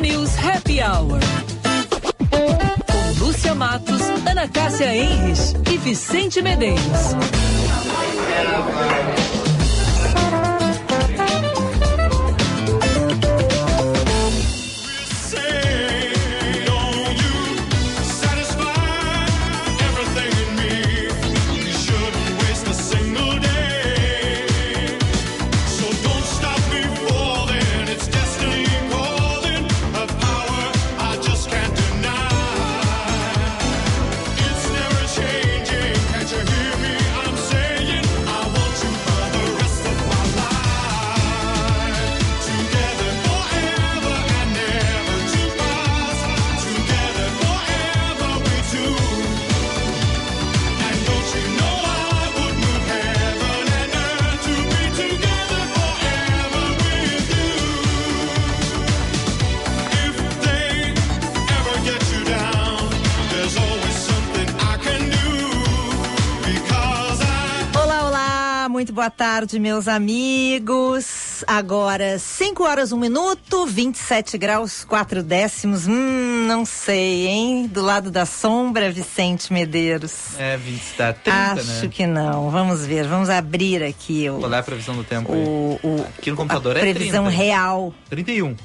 News Happy Hour. Com Lúcia Matos, Ana Cássia Enres e Vicente Medeiros. Tarde, meus amigos. Agora, 5 horas, 1 um minuto, 27 graus, 4 décimos. Hum, não sei, hein? Do lado da sombra, Vicente Medeiros. É, 20, tá 30, Acho né? que não. Vamos ver, vamos abrir aqui o. Qual é a previsão do tempo o, aí? O, aqui no computador a é previsão 30. real. 31.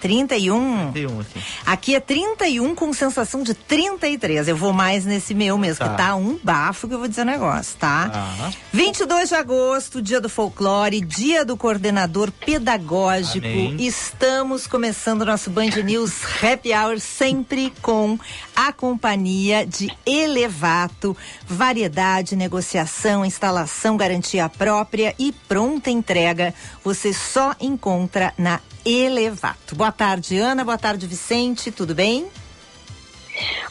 31? 31, assim. Aqui é 31 com sensação de 33. Eu vou mais nesse meu mesmo, Tá. que tá um bafo que eu vou dizer o negócio, tá? Ah. 22 de agosto, dia do folclore, dia do coordenador pedagógico. Amém. Estamos começando nosso Band News Happy Hour sempre com a companhia de Elevato, variedade, negociação, instalação, garantia própria e pronta entrega. Você só encontra na Elevato. Boa tarde, Ana. Boa tarde, Vicente. Tudo bem?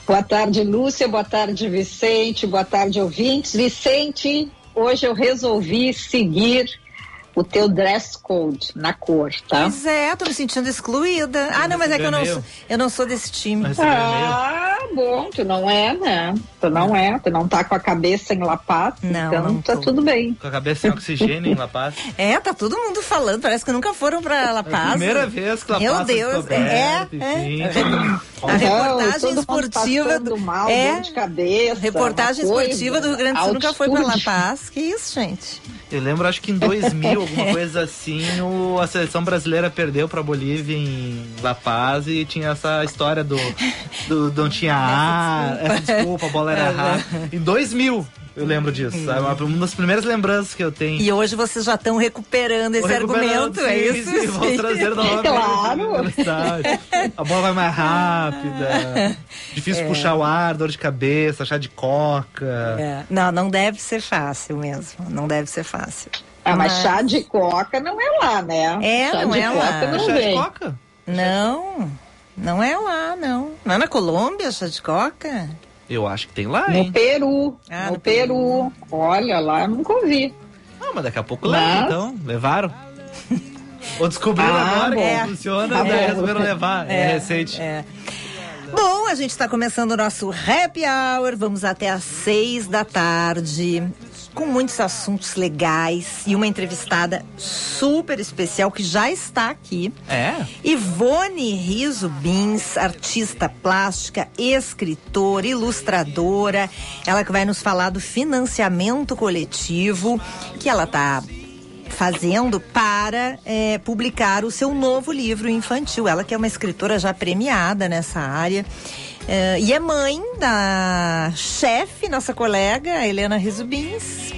Boa tarde, Lúcia. Boa tarde, Vicente. Boa tarde, ouvintes. Vicente, hoje eu resolvi seguir o teu dress code na cor, tá? Pois é, tô me sentindo excluída. Ah, não, mas é que eu não, sou, eu não sou desse time. Ah, bom, tu não é, né? Tu não é, tu não tá com a cabeça em La Paz, Não, então não tá tô. tudo bem. Com a cabeça sem oxigênio em La Paz. É, tá todo mundo falando, parece que nunca foram pra La É a Paz. primeira vez que La Meu Paz Deus, descoberta, é, enfim. A reportagem esportiva do mal, é, dor de cabeça. reportagem uma coisa, esportiva do Rio Grande do Sul nunca foi pra La altitude. Paz. Que isso, gente? Eu lembro, acho que em 2000, alguma coisa assim, o- a seleção brasileira perdeu pra Bolívia em La Paz e tinha essa história do, do não tinha ar, essa desculpa, a bola era rara. Em 2000 eu lembro disso, sabe? Uma, uma das primeiras lembranças que eu tenho. E hoje vocês já estão recuperando esse recuperando, argumento, é sim, isso? sim, vou Sim. trazer novamente Claro. a bola vai mais rápida. Difícil puxar o ar, dor de cabeça, chá de coca. É. Não, não deve ser fácil mesmo. Não deve ser fácil. Ah, mas chá de coca não é lá, né? É, chá não de é coca lá. não chá de vem. coca? Não, não é lá, não. Não é na Colômbia, chá de coca? Eu acho que tem lá, No hein? Peru, Ah, no, no Peru. Olha lá, eu nunca ouvi. Não, mas daqui a pouco leva, Mas- então. Levaram? Ou descobriram Ah, agora bom. que funciona, Tá daí bom. resolveram levar. É, recente. É. Bom, a gente está começando o nosso Happy Hour. Vamos até às seis da tarde. Com muitos assuntos legais e uma entrevistada super especial que já está aqui. É? Ivone Riso Bins, artista plástica, escritora, ilustradora. Ela que vai nos falar do financiamento coletivo que ela está fazendo para eh, publicar o seu novo livro infantil. Ela que é uma escritora já premiada nessa área. Eh, e é mãe da chefe, nossa colega, Helena Rizubins.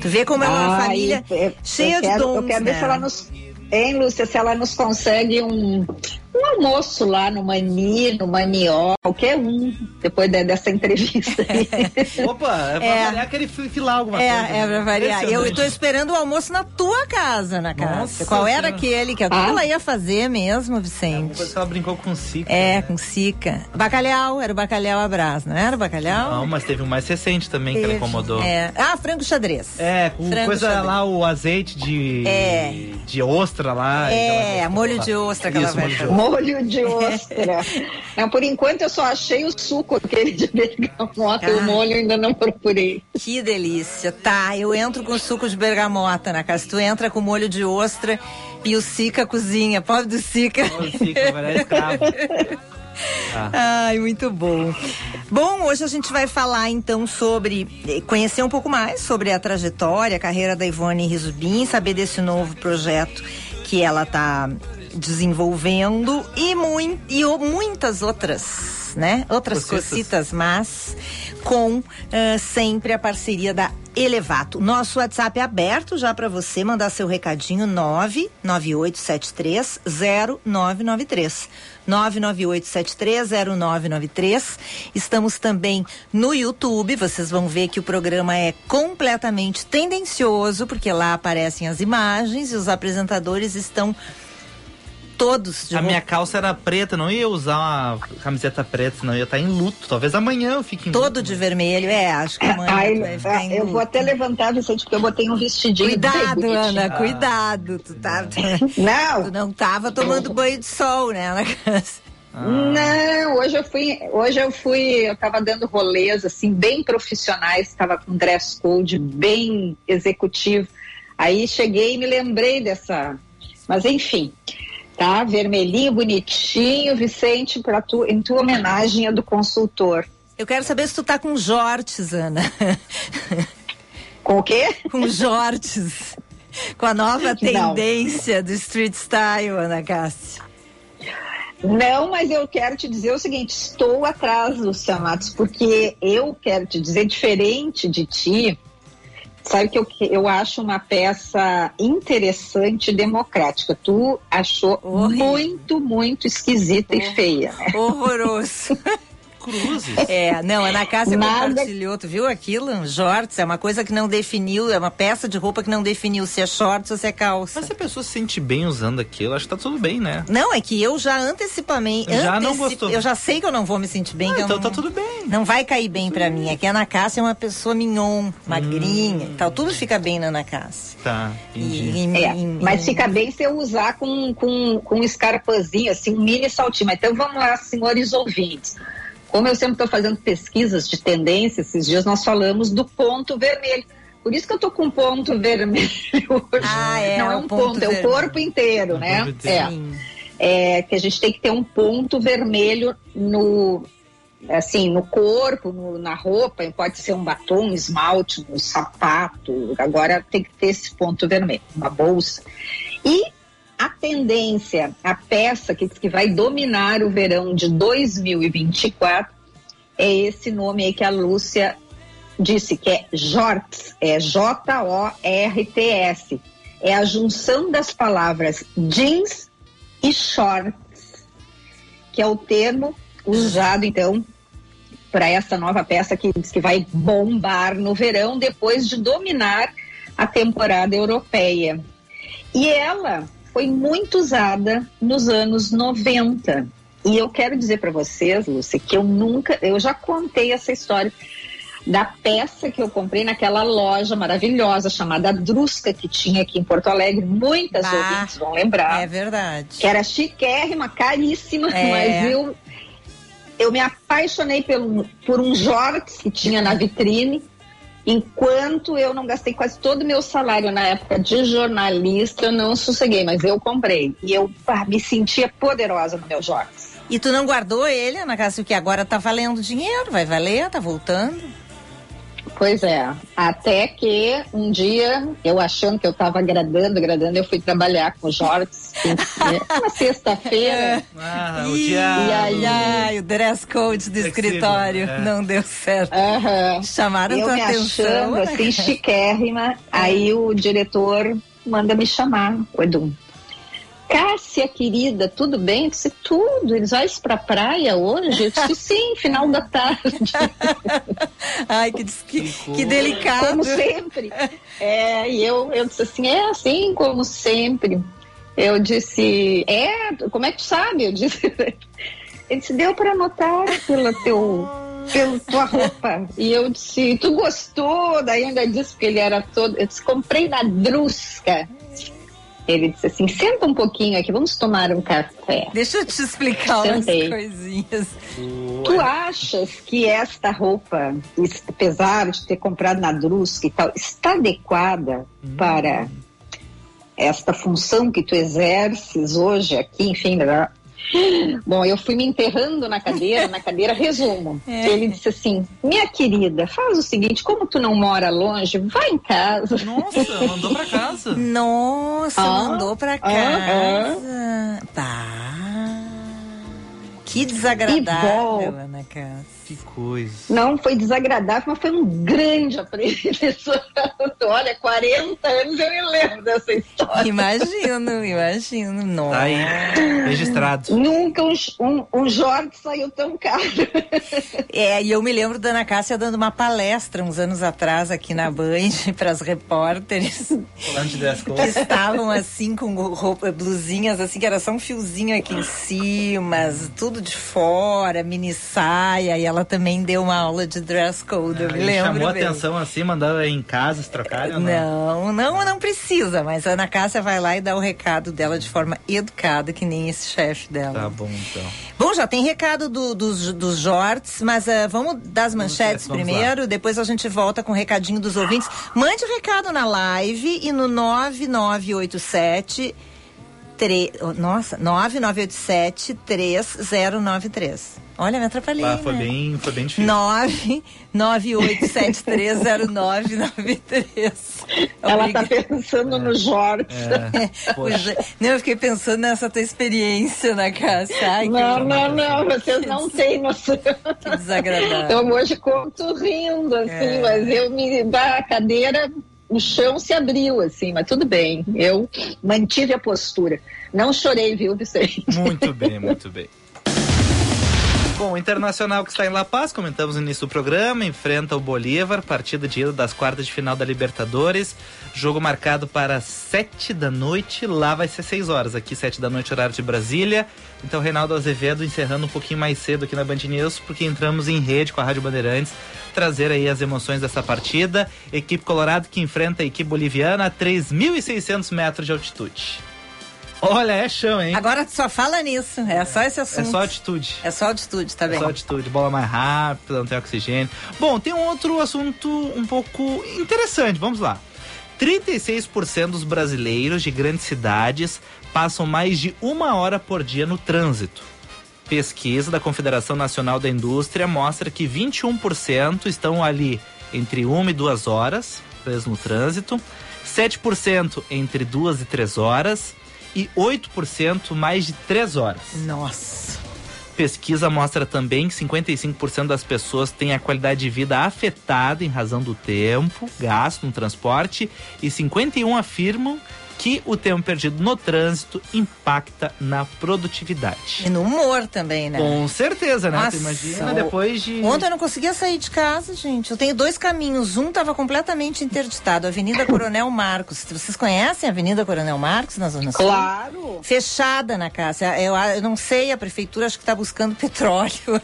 Tu vê como é uma família eu- cheia eu de quero, dons, Eu quero ver né? se ela nos. Hein, Lúcia, se ela nos consegue um, um almoço lá no Mani, no Manió, qualquer um, depois de- dessa entrevista aí. Opa, é pra É. variar aquele filar alguma coisa. É, é pra variar. Eu estou esperando o almoço na tua casa, na casa. Nossa Qual era Senhora. aquele? Que, o que Ah. ela ia fazer mesmo, Uma Vicente? coisa que ela brincou com o Cica. É, com Sica. Bacalhau, era o bacalhau brás, não era o bacalhau? Não, mas teve um mais recente também que ela Teve. incomodou. É. Ah, frango xadrez. É, com Frango coisa xadrez. lá, o azeite de, É. de ostra lá. É, molho de ostra que ela vai fazer. Molho de ostra. Não, por enquanto eu só achei o suco aquele de bergamota, ah, o molho ainda não procurei. Que delícia. Tá, eu entro com suco de bergamota na casa. Tu entra com molho de ostra e o Sica cozinha. Pobre do Sica. O Sica, vai escravo. Ah. Ai, muito bom. Bom, hoje a gente vai falar então sobre eh, conhecer um pouco mais sobre a trajetória, a carreira da Ivone Rizubim, saber desse novo projeto que ela está desenvolvendo e, muito, e muitas outras, né? Outras cositas, mas com uh, sempre a parceria da Elevato. Nosso WhatsApp é aberto já para você mandar seu recadinho 99873 0993. 998730993. Estamos também no YouTube. Vocês vão ver que o programa é completamente tendencioso, porque lá aparecem as imagens e os apresentadores estão todos. a minha calça era preta, não ia usar uma camiseta preta, senão ia estar em luto. Talvez amanhã eu fique em Todo luto, de vermelho, é, acho que amanhã Ai, vai ficar em Eu luto. vou até levantar, Vicente, porque eu botei um vestidinho. Cuidado, Ana, ah. cuidado. Tu, tá, não. tu não tava tomando banho de sol, né, na casa. Ah. Não, hoje eu fui, hoje eu fui, eu tava dando rolês assim bem profissionais, estava com dress code bem executivo. Aí cheguei e me lembrei dessa, mas enfim, tá? Vermelhinho, bonitinho, Vicente, para tu, em tua homenagem a do consultor. Eu quero saber se tu tá com jortes, Ana. Com o quê? Com jortes. Com a nova tendência Não. do street style, Ana Cássia. Não, mas eu quero te dizer o seguinte: estou atrás, Luciano Matos, porque eu quero te dizer, diferente de ti, sabe que eu, eu acho uma peça interessante e democrática. Tu achou Horrível. muito, muito esquisita e feia. Né? Horroroso. Cruzes. É, não, Ana Cássia Nada... compartilhou, tu viu aquilo? Shorts, é uma coisa que não definiu, é uma peça de roupa que não definiu se é shorts ou se é calça. Mas se a pessoa se sente bem usando aquilo, acho que tá tudo bem, né? Não, é que eu já antecipamente. Já antecip... não gostou. Eu já sei que eu não vou me sentir bem. Ah, então não... tá tudo bem. Não vai cair bem para mim. É que a Ana Cássia é uma pessoa mignon, magrinha hum. e tal. Tudo fica bem na Ana Cássia. Tá, e, e, é, mas fica bem se eu usar com, com, com um escarpazinho, assim, um mini saltinho. Mas então vamos lá, senhores ouvintes. Como eu sempre estou fazendo pesquisas de tendência, esses dias nós falamos do ponto vermelho. Por isso que eu estou com ponto vermelho hoje. Ah, é, Não é um ponto, ponto é o corpo inteiro, né? É. é. Que a gente tem que ter um ponto vermelho no, assim, no corpo, no, na roupa, pode ser um batom, um esmalte, um sapato. Agora tem que ter esse ponto vermelho, uma bolsa. E a tendência, a peça que, que vai dominar o verão de 2024 é esse nome aí que a Lúcia disse, que é JORTS, é J-O-R-T-S. É a junção das palavras jeans e shorts, que é o termo usado, então, para essa nova peça que diz que vai bombar no verão depois de dominar a temporada europeia. E ela foi muito usada nos anos 90. E eu quero dizer para vocês, Lúcia, que eu nunca, eu já contei essa história da peça que eu comprei naquela loja maravilhosa chamada Drusca, que tinha aqui em Porto Alegre. Muitas ah, ouvintes vão lembrar. É verdade. Que era chiquérrima, caríssima, é. mas eu, eu me apaixonei pelo, por um Jorts que tinha na vitrine. Enquanto eu não gastei quase todo o meu salário na época de jornalista, eu não sosseguei, mas eu comprei. E eu ah, me sentia poderosa no meu Jorts. E tu não guardou ele, Ana Cássia, que agora tá valendo dinheiro, vai valer, tá voltando? Pois é, até que um dia, eu achando que eu estava agradando, agradando, eu fui trabalhar com o Jorge na sexta-feira. Ah, o dia... E aí, ai, o dress code do escritório é. não deu certo. Chamaram eu tua me atenção. achando assim, chiquérrima, aí o diretor manda me chamar, o Edu. Cássia, querida, tudo bem? Eu disse, tudo. Eles vão para a praia hoje? Eu disse, sim, final da tarde. Ai, que, que, que, delicado. Como sempre. É, e eu, eu disse assim, é assim como sempre. Eu disse, é, como é que tu sabe? Eu disse, ele disse, deu para notar pela teu pela tua roupa. E eu disse, tu gostou? Daí ainda disse que ele era todo. Eu disse, comprei na Drusca. Ele disse assim: senta um pouquinho aqui, vamos tomar um café. Deixa eu te explicar umas Sentei. coisinhas. Tu achas que esta roupa, es- apesar de ter comprado na Drusca e tal, está adequada para esta função que tu exerces hoje aqui, enfim? Bom, eu fui me enterrando na cadeira, na cadeira, resumo. É. Ele disse assim: Minha querida, faz o seguinte, como tu não mora longe, vai em casa. Nossa, mandou pra casa. Nossa, Ah, mandou pra ah, casa. Pá. Que desagradável. Ana Cássia. Que coisa. Não foi desagradável, mas foi um grande aprendizado. Olha, 40 anos eu me lembro dessa história. Imagino, imagino. Nossa. Tá aí, registrado. Nunca um, um, um Jorge saiu tão caro. É, e eu me lembro da Ana Cássia dando uma palestra uns anos atrás aqui na Band para as repórteres Falando de dress que estavam assim com roupa, blusinhas assim que era só um fiozinho aqui em cima, tudo de fora, mini saia e ela também deu uma aula de dress code, eu me lembro chamou bem. atenção assim, mandou em casa se trocarem ou não? Não, não, precisa, mas a Ana Cássia vai lá e dá o recado dela de forma educada, que nem esse chefe dela. Tá bom, então. Bom, já tem recado do- dos, dos Jorts, mas ah, vamos das manchetes vamos primeiro, depois a gente volta com o recadinho dos ouvintes. Mande recado na live e no 9987 tre... oh, nossa, 9987 3093. Olha, me atrapalhei. Ah, foi né? bem, foi bem difícil. 998730993. Ela tá Obrigada. pensando no Jorge. É, é. Não, eu fiquei pensando nessa tua experiência na casa. Ai, que Não, não, não, vocês não têm noção. Que desagradável. Então hoje conto rindo, assim, É. mas eu me da cadeira, o chão se abriu, assim, mas tudo bem. Eu mantive a postura. Não chorei, viu, Vicente? Muito bem, muito bem. Bom, o Internacional que está em La Paz, comentamos no início do programa, enfrenta o Bolívar, partida de ida das quartas de final da Libertadores. Jogo marcado para sete da noite, lá vai ser seis horas, aqui sete da noite, horário de Brasília. Então, Reinaldo Azevedo encerrando um pouquinho mais cedo aqui na Band News, porque entramos em rede com a Rádio Bandeirantes, trazer aí as emoções dessa partida. Equipe Colorado que enfrenta a equipe boliviana a 3.600 metros de altitude. Olha, é chão, hein? Agora só fala nisso, é só esse É assunto. só atitude. É só altitude, tá É bem? só atitude, bola mais rápida, não tem oxigênio. Bom, tem um outro assunto um pouco interessante, vamos lá. 36% dos brasileiros de grandes cidades passam mais de uma hora por dia no trânsito. Pesquisa da Confederação Nacional da Indústria mostra que 21% estão ali entre uma e duas horas, presos no trânsito, 7% entre duas e três horas e 8% mais de três horas. Nossa. Pesquisa mostra também que 55% das pessoas têm a qualidade de vida afetada em razão do tempo gasto no transporte e 51 afirmam que o tempo perdido no trânsito impacta na produtividade. E no humor também, né? Com certeza, né? Nossa, Tu imagina depois de. Ontem eu não conseguia sair de casa, gente. Eu tenho dois caminhos. Um estava completamente interditado, Avenida Coronel Marcos. Vocês conhecem a Avenida Coronel Marcos na Zona Sul? Claro. Fechada na casa. Eu, eu não sei, a prefeitura acho que está buscando petróleo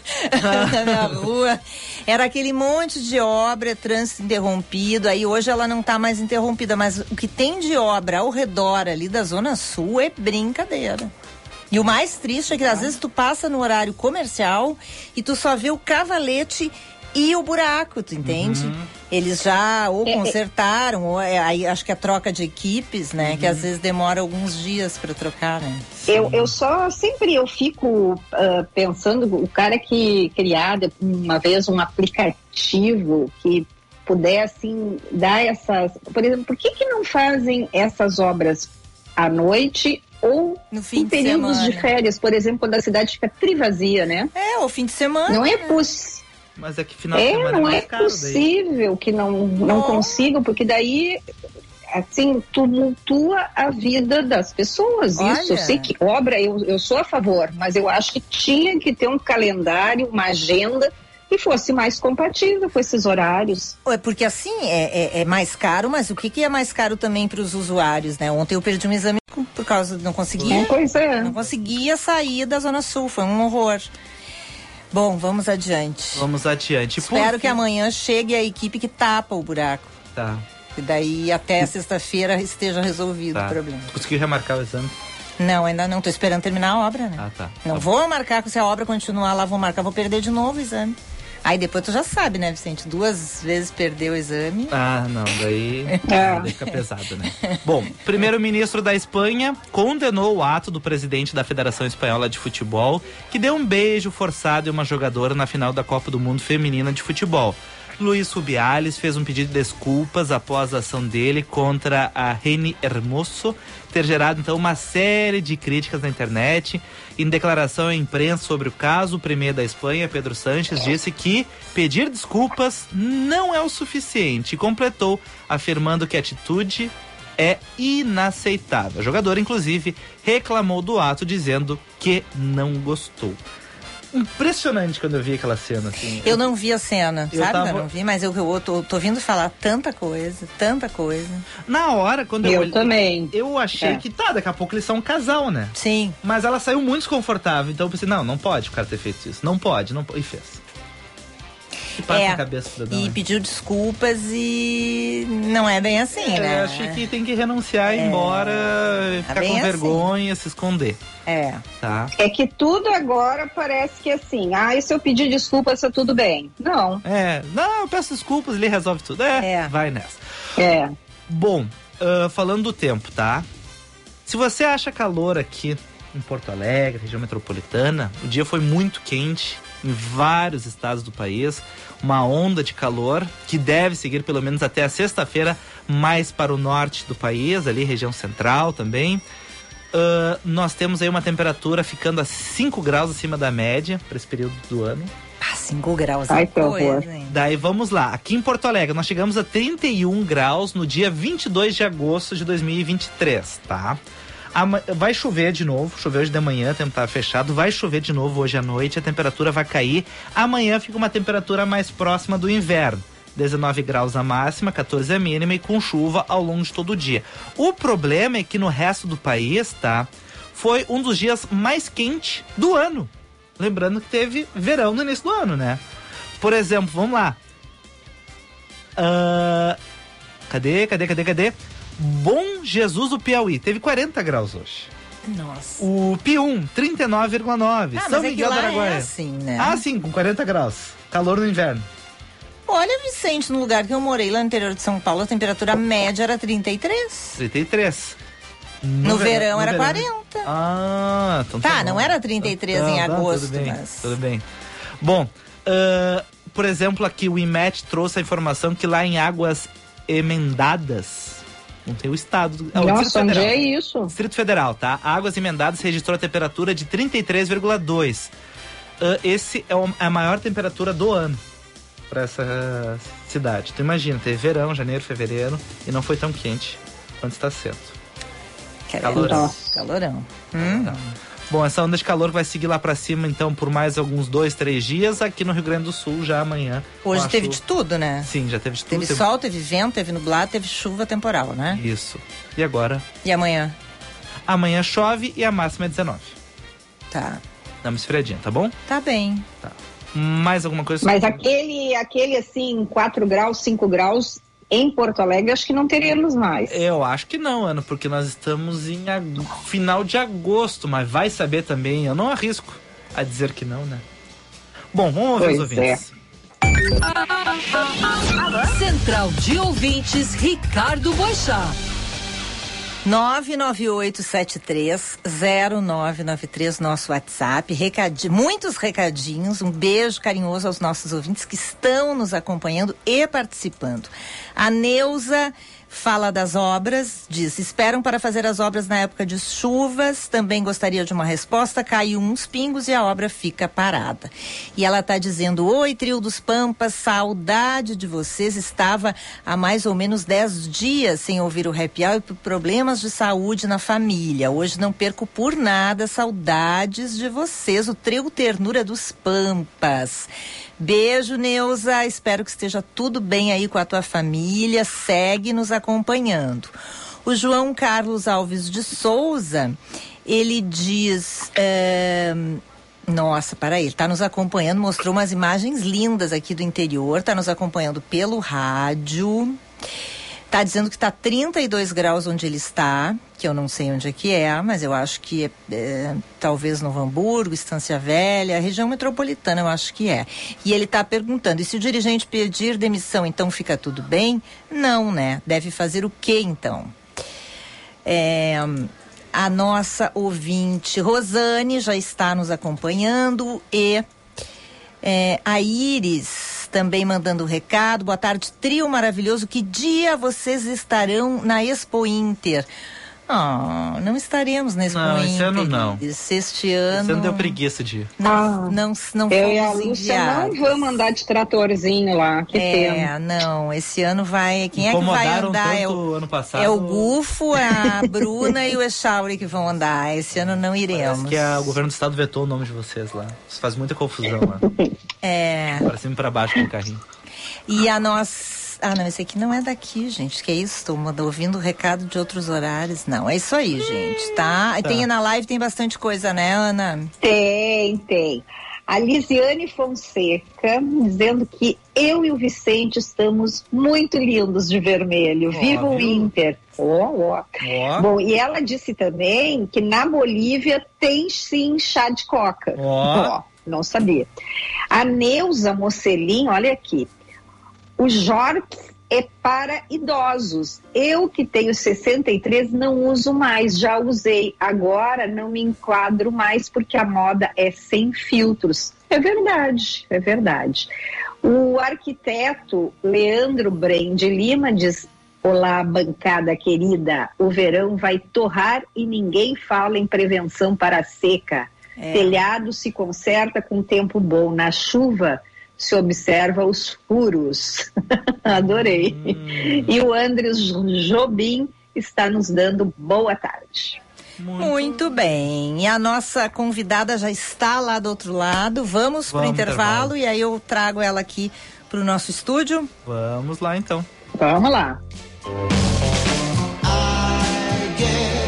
na minha rua. Era aquele monte de obra, trânsito interrompido. Aí hoje ela não está mais interrompida, mas o que tem de obra ao redor ali da Zona Sul é brincadeira. E o mais triste é que às vezes tu passa no horário comercial e tu só vê o cavalete e o buraco, tu entende? Eles já ou É, é. consertaram, ou é, aí acho que a troca de equipes, né? Que às vezes demora alguns dias para trocar, né? Eu, eu só sempre eu fico ah, pensando o cara que criar de- uma vez um aplicativo que puder assim dar essas, por exemplo, por que que não fazem essas obras à noite ou No fim em de períodos semana. de férias, por exemplo, quando a cidade fica trivazia, né? É, o fim de semana. Não é né? possível. Mas é que final de É, semana é não é mais caro daí. possível que não, não Não. consigam, porque daí, assim, tumultua a vida das pessoas. Olha. Isso, eu sei que obra, eu, eu sou a favor, mas eu acho que tinha que ter um calendário, uma agenda que fosse mais compatível com esses horários. É porque assim é, é- é mais caro, mas o que, que é mais caro também para os usuários, né? Ontem eu perdi um exame por causa de não conseguia, Pois é. não conseguia sair da Zona Sul, foi um horror. Bom, vamos adiante. Vamos adiante. Por Espero fim- que amanhã chegue a equipe que tapa o buraco. Tá. E daí até sexta-feira esteja resolvido Tá. o problema. Conseguiu remarcar o exame? Não, ainda não. Tô esperando terminar a obra, né? Ah, tá. Não Tá vou marcar, se a obra continuar lá, vou marcar, vou perder de novo o exame. Aí depois tu já sabe, né, Vicente? Duas vezes perdeu o exame. Ah, não, daí, daí fica pesado, né? Bom, primeiro-ministro da Espanha condenou o ato do presidente da Federação Espanhola de Futebol, que deu um beijo forçado em uma jogadora na final da Copa do Mundo Feminina de Futebol. Luiz Rubiales fez um pedido de desculpas após a ação dele contra a Reni Hermoso ter gerado então uma série de críticas na internet. Em declaração à imprensa sobre o caso, o premier da Espanha, Pedro Sanches, disse que pedir desculpas não é o suficiente e completou afirmando que a atitude é inaceitável. A jogadora, inclusive, reclamou do ato dizendo que não gostou. Impressionante quando eu vi aquela cena assim. Eu não vi a cena, Eu sabe? tava- Eu não vi, mas eu, eu tô, tô ouvindo falar tanta coisa, tanta coisa. Na hora, quando eu, Eu também. eu achei É. que tá, daqui a pouco eles são um casal, né? Sim. Mas ela saiu muito desconfortável, então eu pensei, não, não pode o cara ter feito isso. Não pode, não pode. E fez. E passa É, na cabeça do cidadão. E né? pediu desculpas e não é bem assim, É, né? achei que tem que renunciar, ir embora, ficar bem com assim. vergonha, se esconder, É. tá? É que tudo agora parece que assim, ah, e se eu pedir desculpa, está tudo bem. Não. É, não, eu peço desculpas, ele resolve tudo. É, É. vai nessa. É. Bom, ah, falando do tempo, tá? Se você acha calor aqui em Porto Alegre, região metropolitana, o dia foi muito quente em vários estados do país. Uma onda de calor que deve seguir pelo menos até a sexta-feira, mais para o norte do país, ali região central também. Ah, nós temos aí uma temperatura ficando a 5 graus acima da média para esse período do ano. Ah, 5 graus Ai, é que horror. Daí vamos lá. Aqui em Porto Alegre, nós chegamos a 31 graus no dia 22 de agosto de 2023, tá? Vai chover de novo, choveu hoje de manhã, o tempo tá fechado, vai chover de novo hoje à noite, a temperatura vai cair. Amanhã fica uma temperatura mais próxima do inverno. 19 graus a máxima, 14 a mínima e com chuva ao longo de todo o dia. O problema é que no resto do país, tá? Foi um dos dias mais quentes do ano. Lembrando que teve verão no início do ano, né? Por exemplo, vamos lá. Ah, cadê, cadê, cadê, cadê? Bom Jesus do Piauí, teve 40 graus hoje. Nossa. O Pium, 39,9. Ah, São é Miguel do lá Araguaia. é assim, né? Ah, sim, com 40 graus. Calor no inverno. Olha, Vicente, no lugar que eu morei lá no interior de São Paulo, a temperatura média era 33. 33. No, verão, no era verão. 40. Ah, então Tá, bom. não era 33 em agosto, tudo bem, mas- Tudo bem. Bom, ah, por exemplo, aqui o IMET trouxe a informação que lá em Águas Emendadas, não tem o estado. é o Distrito Nossa, onde Federal. é isso? Distrito Federal, tá? Águas Emendadas registrou a temperatura de 33,2. Ah, esse é o- a maior temperatura do ano para essa cidade. Tu imagina, teve verão, janeiro, fevereiro e não foi tão quente quanto está sendo. Calorão. Calorão. Hum. Bom, essa onda de calor vai seguir lá pra cima, então, por mais alguns dois, três dias. Aqui no Rio Grande do Sul, já amanhã. Hoje teve chuva. de tudo, né? Sim, já teve de tudo. Teve teve- sol, teve vento, teve nublado, teve chuva temporal, né? Isso. E agora? E amanhã? Amanhã chove e a máxima é 19. Tá. Dá uma esfriadinha, tá bom? Tá bem. Mais alguma coisa? Mas aquele, aquele assim, 4 graus, 5 graus, em Porto Alegre, acho que não teríamos mais. Eu acho que não, Ana, porque nós estamos em ag- final de agosto, mas vai saber também. Eu não arrisco a dizer que não, né? Bom, vamos ouvir os Pois ouvintes. Central de Ouvintes, Ricardo Boixá. 998730993, nosso WhatsApp. Recadi muitos recadinhos. Um beijo carinhoso aos nossos ouvintes que estão nos acompanhando e participando. A Neuza fala das obras, diz: esperam para fazer as obras na época de chuvas. Também gostaria de uma resposta. Caiu uns pingos e a obra fica parada. E ela está dizendo: Oi, trio dos Pampas, saudade de vocês. Estava há mais ou menos 10 dias sem ouvir o happy hour por problemas de saúde na família. Hoje não perco por nada saudades de vocês, o trio Ternura dos Pampas. Beijo, Neuza. Espero que esteja tudo bem aí com a tua família. Segue nos acompanhando. O João Carlos Alves de Souza, ele diz. eh, nossa, para ele, está nos acompanhando, mostrou umas imagens lindas aqui do interior, está nos acompanhando pelo rádio. Tá dizendo que tá 32 graus onde ele está, que eu não sei onde é que é, mas eu acho que é, é, talvez Novo Hamburgo, Estância Velha, região metropolitana, eu acho que é. E ele está perguntando: e se o dirigente pedir demissão, então fica tudo bem? Não, né? Deve fazer o que então? É, a nossa ouvinte Rosane já está nos acompanhando e é, a Iris também mandando um recado. Boa tarde, trio maravilhoso. Que dia vocês estarão na Expo Inter? Oh, não estaremos nesse Não, esse ano não. Este ano. Esse ano deu preguiça de ir. Não, Ah, não, não Eu e a Lúcia não vamos andar de tratorzinho lá, que É, pena. não, esse ano vai. Quem é que vai andar? É o, ano passado. é o Gufo, a Bruna e o Echauri que vão andar. Esse ano não iremos. Parece que a- o governo do estado vetou o nome de vocês lá. Isso faz muita confusão lá. É. Pra cima e pra baixo com o carrinho. E a nossa. Ah, não, esse aqui não é daqui, gente. Que é isso? Estou ouvindo recado de outros horários. Não, é isso aí, gente, tá? Tá. Tem na live, tem bastante coisa, né, Ana? Tem, tem. A Lisiane Fonseca dizendo que eu e o Vicente estamos muito lindos de vermelho. Viva o? Inter! Ó, ó. Ó, Bom, e ela disse também que na Bolívia tem sim chá de coca. Ó. não sabia. A Neuza Mocelin, olha aqui. O Jork é para idosos. Eu que tenho 63 não uso mais, já usei. Agora não me enquadro mais porque a moda é sem filtros. É verdade, é verdade. O arquiteto Leandro Brem de Lima diz: Olá, bancada querida. O verão vai torrar e ninguém fala em prevenção para a seca. É. Telhado se conserta com tempo bom. Na chuva se observa os furos. Adorei. E o Andres Jobim está nos dando boa tarde. Muito bem. E a nossa convidada já está lá do outro lado. Vamos para o Vamos, intervalo, intervalo. e aí eu trago ela aqui para o nosso estúdio. Vamos lá então. Vamos lá. Reúna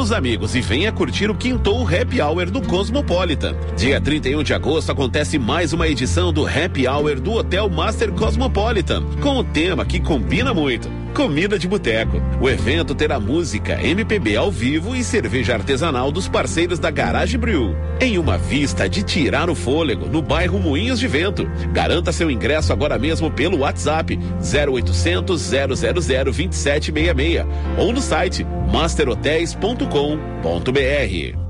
os amigos e venha curtir o Quintou Happy Hour do Cosmopolitan. Dia 31 de agosto acontece mais uma edição do Happy Hour do Hotel Master Cosmopolitan, com o tema que combina muito. Comida de boteco. O evento terá música, MPB ao vivo e cerveja artesanal dos parceiros da Garage Brew. Em uma vista de tirar o fôlego, no bairro Moinhos de Vento. Garanta seu ingresso agora mesmo pelo WhatsApp 0800 000 2766 ou no site masterhotels.com.br.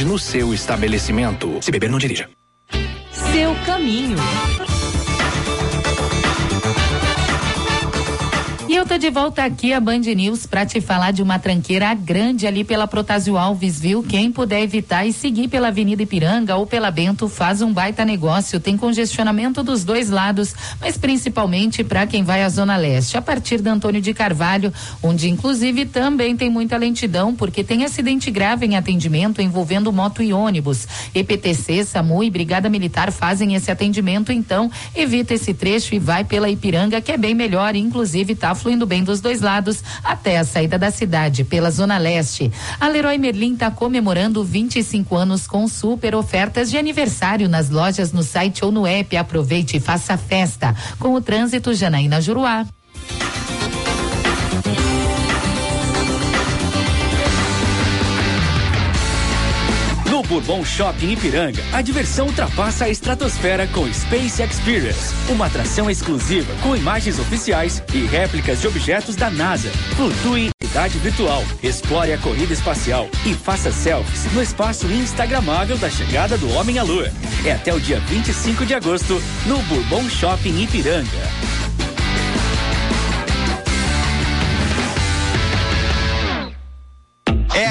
no seu estabelecimento. Se beber, não dirija. Seu caminho. E eu tô de volta aqui a Band News pra te falar de uma tranqueira grande ali pela Protásio Alves, viu? Quem puder evitar e seguir pela Avenida Ipiranga ou pela Bento faz um baita negócio. Tem congestionamento dos dois lados, mas principalmente para quem vai à Zona Leste, a partir da Antônio de Carvalho, onde inclusive também tem muita lentidão, porque tem acidente grave em atendimento envolvendo moto e ônibus. EPTC, SAMU e Brigada Militar fazem esse atendimento, então evita esse trecho e vai pela Ipiranga, que é bem melhor, inclusive tá fluindo bem dos dois lados até a saída da cidade, pela Zona Leste. A Leroy Merlin está comemorando 25 anos com super ofertas de aniversário nas lojas, no site ou no app. Aproveite e faça festa. Com o trânsito, Janaína Juruá. Bourbon Shopping Ipiranga, a diversão ultrapassa a estratosfera com Space Experience, uma atração exclusiva com imagens oficiais e réplicas de objetos da NASA. Flutue e realidade virtual. Explore a corrida espacial e faça selfies no espaço instagramável da chegada do homem à lua. É até o dia 25 de agosto no Bourbon Shopping Ipiranga.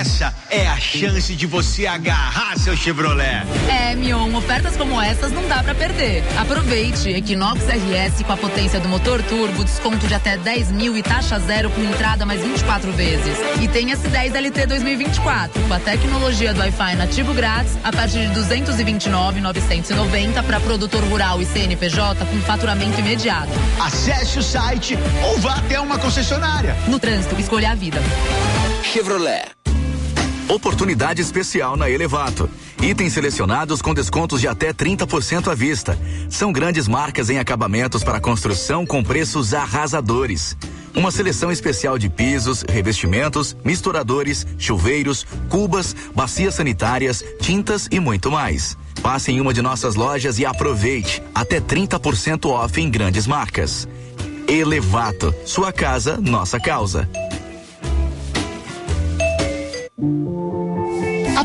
Essa é a chance de você agarrar seu Chevrolet. É, Mion, ofertas como essas não dá para perder. Aproveite. Equinox RS com a potência do motor turbo, desconto de até 10 mil e taxa zero com entrada mais 24 vezes. E tem S10 LT 2024 com a tecnologia do Wi-Fi nativo grátis a partir de 229,990 para produtor rural e CNPJ com faturamento imediato. Acesse o site ou vá até uma concessionária. No trânsito, escolha a vida. Chevrolet. Oportunidade especial na Elevato. Itens selecionados com descontos de até 30% à vista. São grandes marcas em acabamentos para construção com preços arrasadores. Uma seleção especial de pisos, revestimentos, misturadores, chuveiros, cubas, bacias sanitárias, tintas e muito mais. Passe em uma de nossas lojas e aproveite até 30% off em grandes marcas. Elevato, sua casa, nossa causa.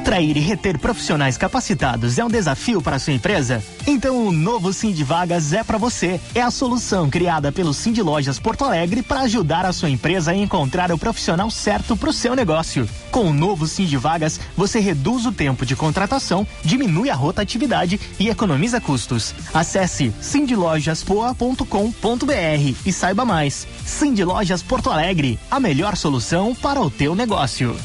Atrair e reter profissionais capacitados é um desafio para a sua empresa? Então o novo Sim de Vagas é para você. É a solução criada pelo Sim de Lojas Porto Alegre para ajudar a sua empresa a encontrar o profissional certo para o seu negócio. Com o novo Sim de Vagas, você reduz o tempo de contratação, diminui a rotatividade e economiza custos. Acesse sindlojaspoa.com.br e saiba mais. Sim de Lojas Porto Alegre, a melhor solução para o teu negócio.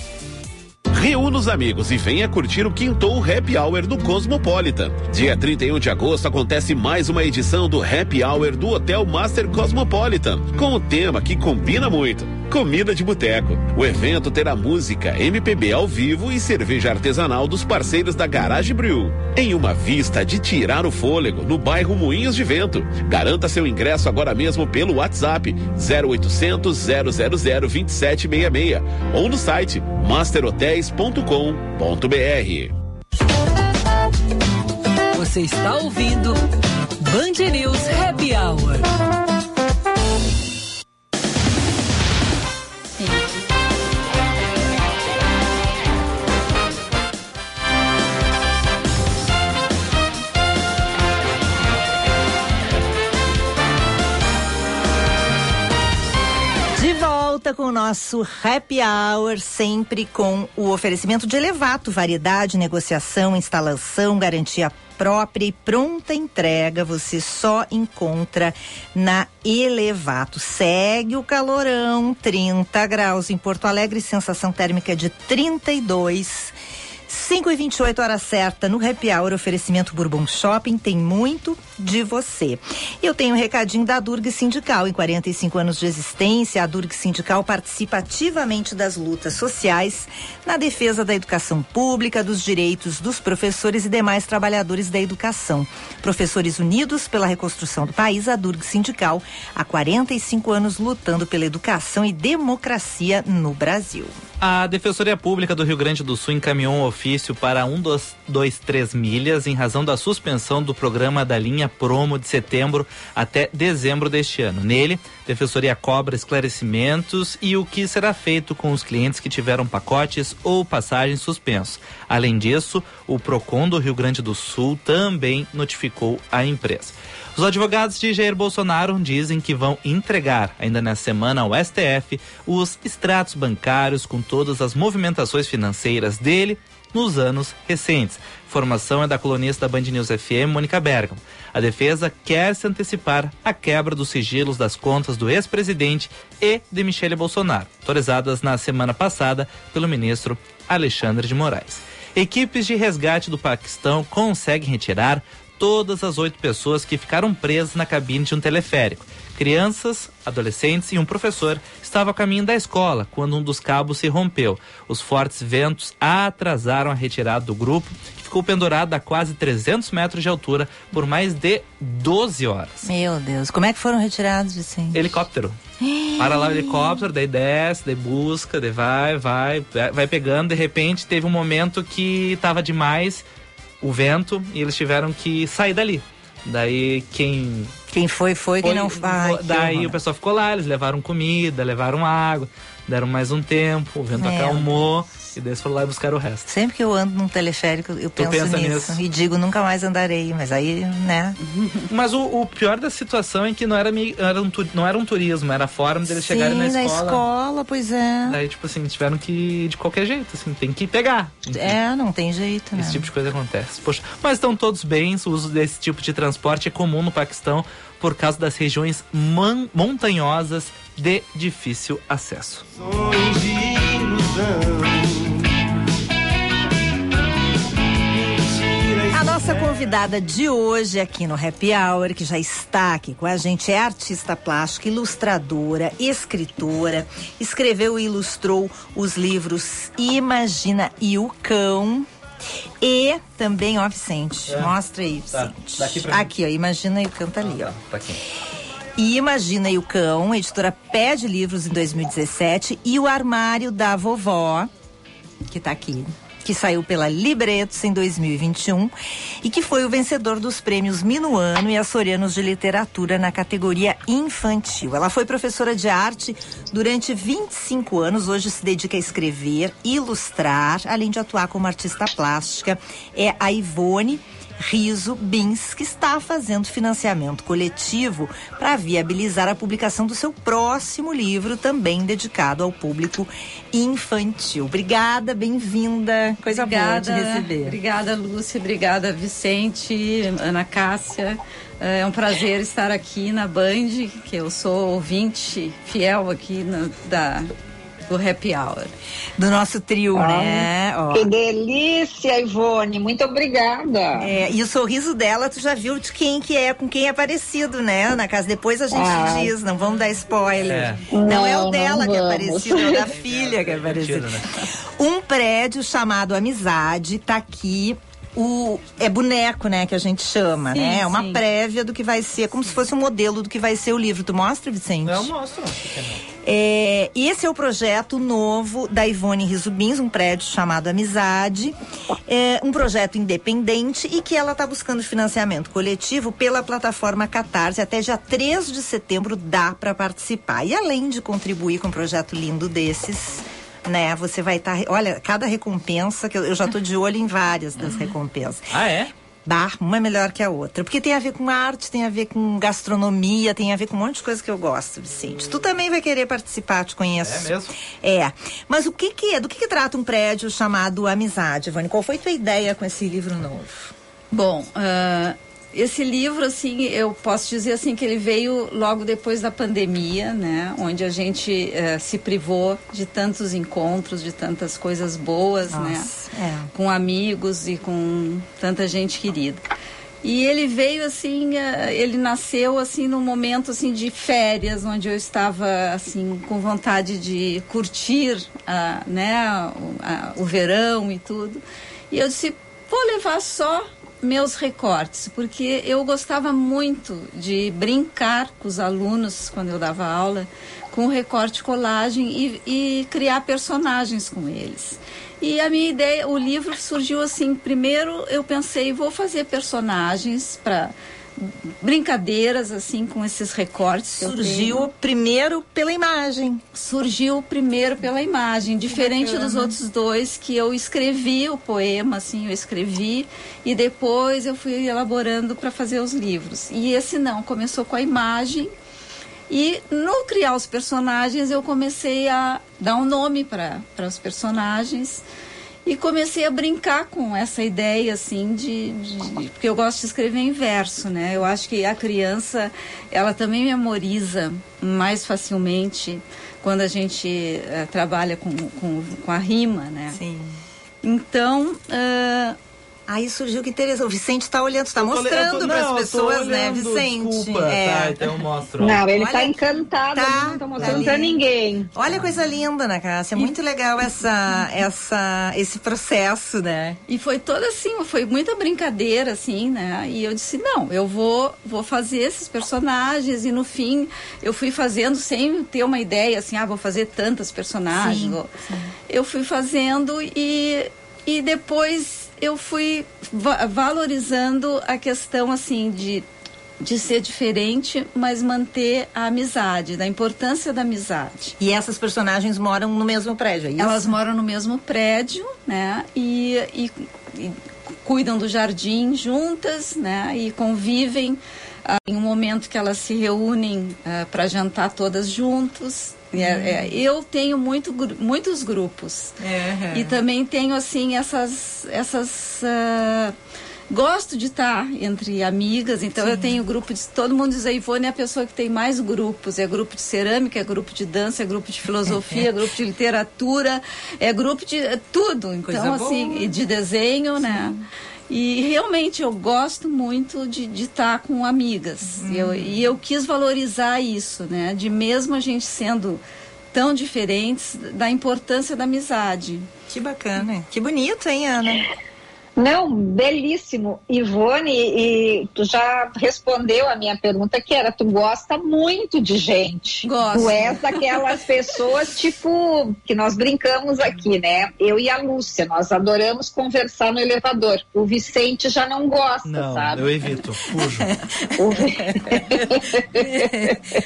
Reúna os amigos e venha curtir o Quintou Happy Hour do Cosmopolitan. Dia 31 de agosto acontece mais uma edição do Happy Hour do Hotel Master Cosmopolitan, com o tema que combina muito Comida de Boteco. O evento terá música, MPB ao vivo e cerveja artesanal dos parceiros da Garage Brew. Em uma vista de tirar o fôlego no bairro Moinhos de Vento. Garanta seu ingresso agora mesmo pelo WhatsApp 0800 000 2766 ou no site masterhotels.com.br. Você está ouvindo Band News Happy Hour. Volta com o nosso happy hour, sempre com o oferecimento de Elevato, variedade, negociação, instalação, garantia própria e pronta entrega você só encontra na Elevato. Segue o calorão, 30 graus em Porto Alegre, sensação térmica de 32 5 e 28 hora certa no Happy Hour, oferecimento Bourbon Shopping, tem muito de você. Eu tenho um recadinho da Durg Sindical. Em 45 anos de existência, a Durg Sindical participa ativamente das lutas sociais na defesa da educação pública, dos direitos dos professores e demais trabalhadores da educação. Professores unidos pela reconstrução do país, a Durg Sindical, há 45 anos lutando pela educação e democracia no Brasil. A Defensoria Pública do Rio Grande do Sul encaminhou um ofício para 123 milhas em razão da suspensão do programa da linha Promo de setembro até dezembro deste ano. Nele, a Defensoria cobra esclarecimentos e o que será feito com os clientes que tiveram pacotes ou passagens suspensos. Além disso, o PROCON do Rio Grande do Sul também notificou a empresa. Os advogados de Jair Bolsonaro dizem que vão entregar, ainda nesta semana, ao STF, os extratos bancários com todas as movimentações financeiras dele nos anos recentes. Informação é da colunista da Band News FM, Mônica Bergamo. A defesa quer se antecipar à quebra dos sigilos das contas do ex-presidente e de Michele Bolsonaro, autorizadas na semana passada pelo ministro Alexandre de Moraes. Equipes de resgate do Paquistão conseguem retirar todas as oito pessoas que ficaram presas na cabine de um teleférico. Crianças, adolescentes e um professor estavam a caminho da escola quando um dos cabos se rompeu. Os fortes ventos atrasaram a retirada do grupo, que ficou pendurado a quase 300 metros de altura por mais de 12 horas. Meu Deus, como é que foram retirados, Vicente? Helicóptero. Para lá o helicóptero, daí desce, daí busca, daí vai, vai, vai pegando. De repente teve um momento que estava demais, o vento e eles tiveram que sair dali. Daí quem. Quem foi, foi, quem não vai. Daí o pessoal ficou lá, eles levaram comida, levaram água. Deram mais um tempo, o vento É. acalmou e daí eles foram lá buscar o resto. Sempre que eu ando num teleférico, eu penso nisso. nisso? E digo, nunca mais andarei. Mas aí, né? Mas o, o pior da situação é que não era, era um, não era um turismo, era a forma deles chegarem na Sim, da escola. escola, pois é. Daí, tipo assim, tiveram que ir de qualquer jeito, assim, tem que pegar. Enfim, É, não tem jeito, né? Esse tipo de coisa acontece. Poxa, mas estão todos bem, o uso desse tipo de transporte é comum no Paquistão por causa das regiões montanhosas de difícil acesso. A nossa convidada de hoje aqui no Happy Hour, que já está aqui com a gente, é artista plástica, ilustradora, escritora, escreveu e ilustrou os livros Imagina e o Cão. E também, ó, Vicente, É. mostra aí, Tá, Vicente. daqui pra mim. aqui, ó, Imagina e o Cão tá ali, ó. Tá aqui. E Imagina e o Cão, editora Pé de Livros em 2017, e o Armário da Vovó, que tá aqui, que saiu pela Libretos em 2021 e que foi o vencedor dos prêmios Minuano e Açorianos de Literatura na categoria infantil. Ela foi professora de arte durante 25 anos, hoje se dedica a escrever, ilustrar, além de atuar como artista plástica. É a Ivone Riso Bins, que está fazendo financiamento coletivo para viabilizar a publicação do seu próximo livro, também dedicado ao público infantil. Obrigada, bem-vinda. Coisa boa de receber. Obrigada, Lúcia. Obrigada, Vicente, Ana Cássia. É um prazer estar aqui na Band, que eu sou ouvinte fiel aqui na- da, do Happy Hour. Do nosso trio, Ah, né? Ó. Que delícia, Ivone. Muito obrigada. É, e o sorriso dela, tu já viu de quem que é, com quem é parecido, né, Ana Casa? Depois a gente Ah. diz, não vamos dar spoiler. É. Não, é o Não, dela não que é parecido, é o da filha que é parecido. Mentira, né? Um prédio chamado Amizade tá aqui. O, é boneco, né, que a gente chama, Sim, né? É uma sim. prévia do que vai ser, como se fosse um modelo do que vai ser o livro. Tu mostra, Vicente? Eu mostro. É, esse é o projeto novo da Ivone Risubins, um prédio chamado Amizade. É um projeto independente e que ela está buscando financiamento coletivo pela plataforma Catarse. Até dia 3 de setembro dá para participar. E além de contribuir com um projeto lindo desses, né? Você vai estar. olha, cada recompensa, que eu, eu já tô de olho em várias das recompensas. Ah, é? Bah, uma é melhor que a outra. Porque tem a ver com arte, tem a ver com gastronomia, tem a ver com um monte de coisa que eu gosto, Vicente. Tu também vai querer participar, te conheço. É mesmo? É. Mas o que que é? Do que que trata um prédio chamado Amizade, Ivone? Qual foi tua ideia com esse livro novo? Bom, ah, esse livro, assim, eu posso dizer assim que ele veio logo depois da pandemia, né? Onde a gente eh, se privou de tantos encontros, de tantas coisas boas, né? Nossa, é. Com amigos e com tanta gente querida. E ele veio assim, eh, ele nasceu assim num momento assim de férias, onde eu estava assim com vontade de curtir, né, o, a- o verão e tudo. E eu disse, vou levar só meus recortes, porque eu gostava muito de brincar com os alunos quando eu dava aula, com recorte colagem e, e criar personagens com eles. E a minha ideia, o livro surgiu assim, primeiro eu pensei, vou fazer personagens para brincadeiras assim com esses recortes. Surgiu primeiro pela imagem. Surgiu primeiro pela imagem, diferente dos outros dois que eu escrevi o poema, assim, eu escrevi e depois eu fui elaborando para fazer os livros. E esse não, começou com a imagem e no criar os personagens eu comecei a dar um nome para os personagens e comecei a brincar com essa ideia assim de, de- porque eu gosto de escrever em verso, né? Eu acho que a criança ela também memoriza mais facilmente quando a gente eh, trabalha com, com, com a rima, né? Sim. Então ah, Aí surgiu que interessante. O Vicente está olhando, está mostrando para as pessoas, né, olhando, Vicente? Desculpa, É. tá, então eu mostro. Não, ele Olha tá aqui. encantado, Tá, não tá mostrando pra ninguém. Olha que coisa linda, Ana Cássia. Muito legal essa, essa, esse processo, né? E foi toda assim, foi muita brincadeira, assim, né? E eu disse, não, eu vou, vou fazer esses personagens. E no fim, eu fui fazendo sem ter uma ideia, assim, ah, vou fazer tantas personagens. Sim, vou- Eu fui fazendo e, e depois eu fui va- valorizando a questão, assim, de de ser diferente, mas manter a amizade, da importância da amizade. E essas personagens moram no mesmo prédio, é isso? Elas moram no mesmo prédio, né? E, e, e cuidam do jardim juntas, né? E convivem ah, em um momento que elas se reúnem ah, para jantar todas juntos. É, é, eu tenho muito, muitos grupos. É. e também tenho assim essas essas ah, gosto de estar entre amigas então eu tenho grupo de todo mundo diz a Ivone é a pessoa que tem mais grupos é grupo de cerâmica é grupo de dança é grupo de filosofia é grupo de literatura é grupo de é tudo. Então Coisa assim boa. e de desenho né e realmente eu gosto muito de estar com amigas. Uhum. Eu- e eu quis valorizar isso, né? De mesmo a gente sendo tão diferentes, da importância da amizade. Que bacana. Que bonito, hein, Ana? Não, belíssimo. Ivone, e tu já respondeu a minha pergunta, que era, tu gosta muito de gente. Gosto. Tu és daquelas pessoas, tipo, que nós brincamos aqui, né? Eu e a Lúcia, nós adoramos conversar no elevador. O Vicente já não gosta, Não, sabe? eu evito, fujo.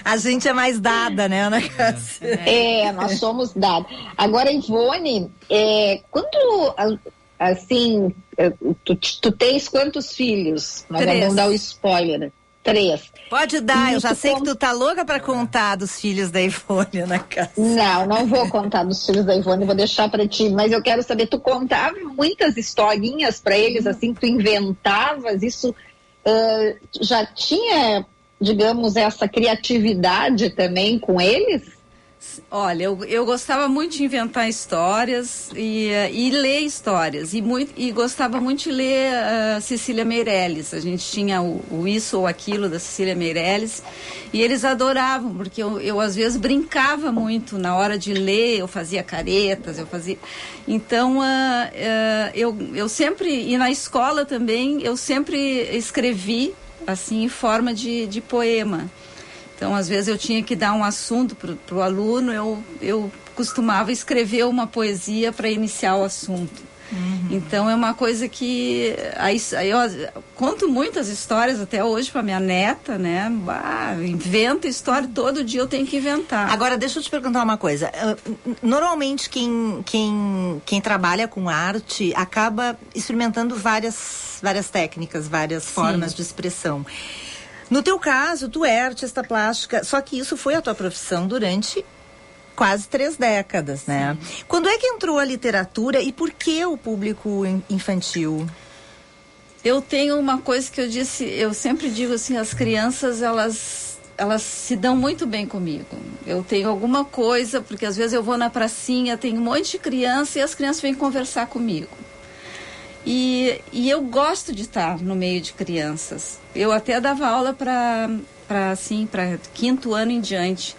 A gente é mais dada, né, Ana Cássia? É, nós somos dados. Agora, Ivone, é, quando, a- assim, é, tu, tu tens quantos filhos? Nós Três. vamos dar o spoiler. Três. Pode dar, eu E já tu sei que tu tá louca pra contar dos filhos da Ivone, Ana Cássia. Não, não vou contar dos filhos da Ivone, vou deixar pra ti. Mas eu quero saber, tu contava muitas historinhas pra eles, assim, tu inventavas, isso ah, já tinha, digamos, essa criatividade também com eles? Olha, eu, eu gostava muito de inventar histórias e, e ler histórias. E, muito, e gostava muito de ler ah, Cecília Meirelles. A gente tinha o, o Isso ou Aquilo da Cecília Meirelles. E eles adoravam, porque eu, eu às vezes brincava muito na hora de ler, eu fazia caretas, eu fazia. Então, ah, ah, eu, eu sempre, e na escola também, eu sempre escrevi assim em forma de, de poema. Então, às vezes eu tinha que dar um assunto para o aluno, eu, eu costumava escrever uma poesia para iniciar o assunto. Então, é uma coisa que. Aí, eu conto muitas histórias até hoje para minha neta, né? Ah, inventa história, todo dia eu tenho que inventar. Agora, deixa eu te perguntar uma coisa. Ah, Normalmente, quem, quem, quem trabalha com arte acaba experimentando várias, várias técnicas, várias formas de expressão. No teu caso, tu é artista plástica, só que isso foi a tua profissão durante quase três décadas, né? Quando é que entrou a literatura e por que o público in- infantil? Eu tenho uma coisa que eu disse, eu sempre digo assim, as crianças elas elas se dão muito bem comigo. Eu tenho alguma coisa, porque às vezes eu vou na pracinha, tem um monte de criança e as crianças vêm conversar comigo. E, e eu gosto de estar no meio de crianças. Eu até dava aula para para assim, para quinto ano em diante.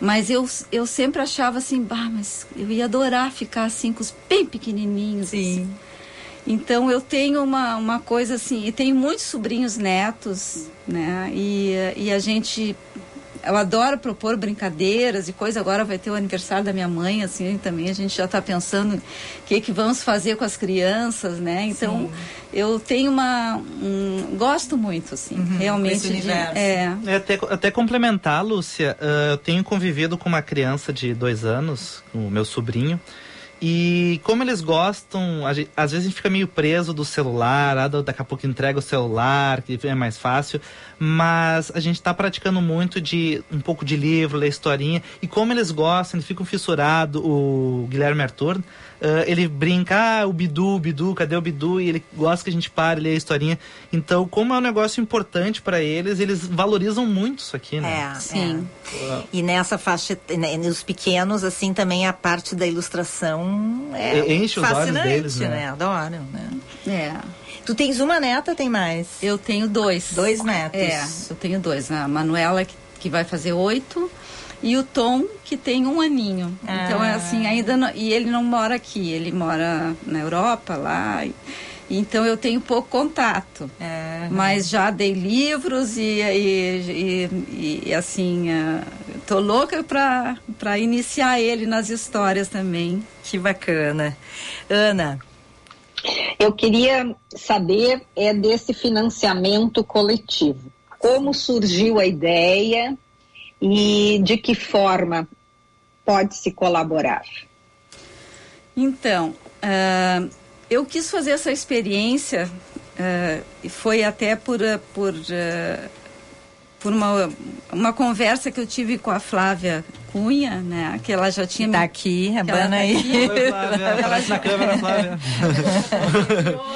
Mas eu, eu sempre achava assim, bah, mas eu ia adorar ficar assim com os bem pequenininhos. Assim. Então eu tenho uma, uma coisa assim, e tenho muitos sobrinhos netos, né? E, e a gente. Eu adoro propor brincadeiras e coisa. Agora vai ter o aniversário da minha mãe, assim, também a gente já está pensando o que, que vamos fazer com as crianças, né? Então eu tenho uma. Um, gosto muito, assim, realmente. esse de- é. É, Até, até complementar, Lúcia, ah, eu tenho convivido com uma criança de dois anos, o meu sobrinho, e como eles gostam, a gen- às vezes a gente fica meio preso do celular, ah, daqui a pouco entrega o celular, que é mais fácil, mas a gente está praticando muito de um pouco de livro, ler historinha, e como eles gostam, eles ficam fissurados, o Guilherme Arthur, ah, ele brinca, ah, o Bidu, o Bidu, cadê o Bidu? E ele gosta que a gente pare, lê a historinha. Então, como é um negócio importante para eles, eles valorizam muito isso aqui, né? É, Sim. é. E nessa faixa, né, nos pequenos, assim, também a parte da ilustração é enche os olhos fascinante, deles, né? né? Adoram, né? É. Tu tens uma neta, tem mais? Eu tenho dois. Dois netos. É, eu tenho dois. A Manuela, que, que vai fazer oito, e o Tom, que tem um aninho. Então, é assim, ainda não, E ele não mora aqui, ele mora na Europa, lá. e- então eu tenho pouco contato. Mas já dei livros e, e, e- e, assim, ah, tô louca para iniciar ele nas histórias também. Que bacana. Ana. Eu queria saber é desse financiamento coletivo. como surgiu a ideia e de que forma pode se colaborar. Então, uh, eu quis fazer essa experiência uh, foi até por, uh, por, uma, uma conversa que eu tive com a Flávia Cunha, né? Que ela já tinha. Tá aqui, a Bana tá aí. Oi, Flávia. Ela na câmera, Flávia.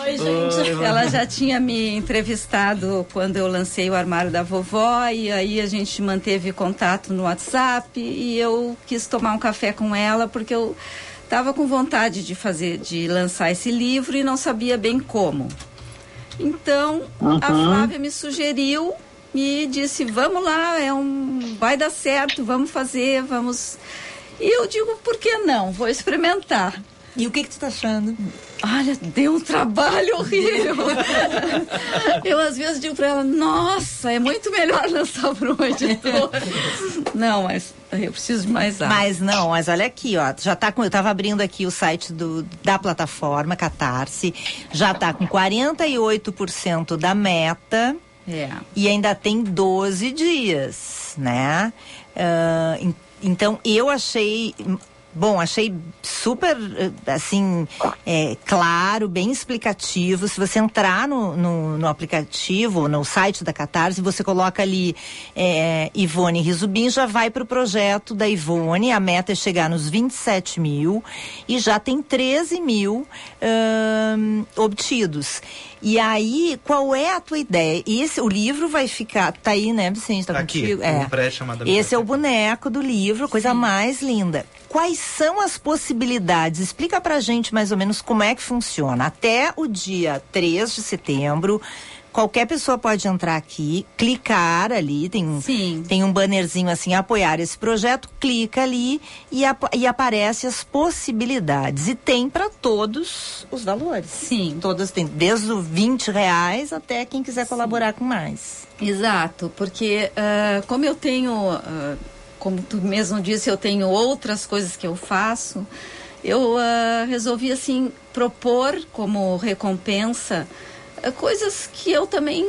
Oi, gente. Oi, ela já tinha me entrevistado quando eu lancei o armário da vovó, e aí a gente manteve contato no WhatsApp, e eu quis tomar um café com ela, porque eu estava com vontade de fazer, de lançar esse livro e não sabia bem como. Então, uhum. a Flávia me sugeriu e disse: "Vamos lá, é um vai dar certo, vamos fazer, vamos". E eu digo: "Por que não? Vou experimentar". E o que que tu tá achando? Olha, deu um trabalho horrível. eu às vezes digo para ela: "Nossa, é muito melhor lançar para um editor". não, mas eu preciso de mais água. Mas não, mas olha aqui, ó, já tá com, eu tava abrindo aqui o site do, da plataforma Catarse, já tá com 48% da meta. É. E ainda tem 12 dias, né? Uh, então eu achei Bom, achei super, eh, assim, é, claro, bem explicativo. Se você entrar no, no, no, aplicativo, no site da Catarse, você coloca ali é, Ivone Rizubim, já vai para o projeto da Ivone. A meta é chegar nos 27 mil e já tem 13 mil hum, obtidos. E aí, qual é a tua ideia? Esse, o livro vai ficar, tá aí, né, Vicente? Tá Aqui, contigo? É. Esse é o boneco do livro, coisa Sim. mais linda. Quais são as possibilidades? Explica pra gente mais ou menos como é que funciona. Até o dia 3 de setembro, qualquer pessoa pode entrar aqui, clicar ali, tem, Sim. tem um bannerzinho assim, apoiar esse projeto, clica ali e, ap e aparece as possibilidades. E tem para todos os valores. Sim. Todas têm, desde os 20 reais até quem quiser Sim. colaborar com mais. Exato, porque uh, como eu tenho, uh, como tu mesmo disse, eu tenho outras coisas que eu faço, eu uh, resolvi assim propor como recompensa coisas que eu também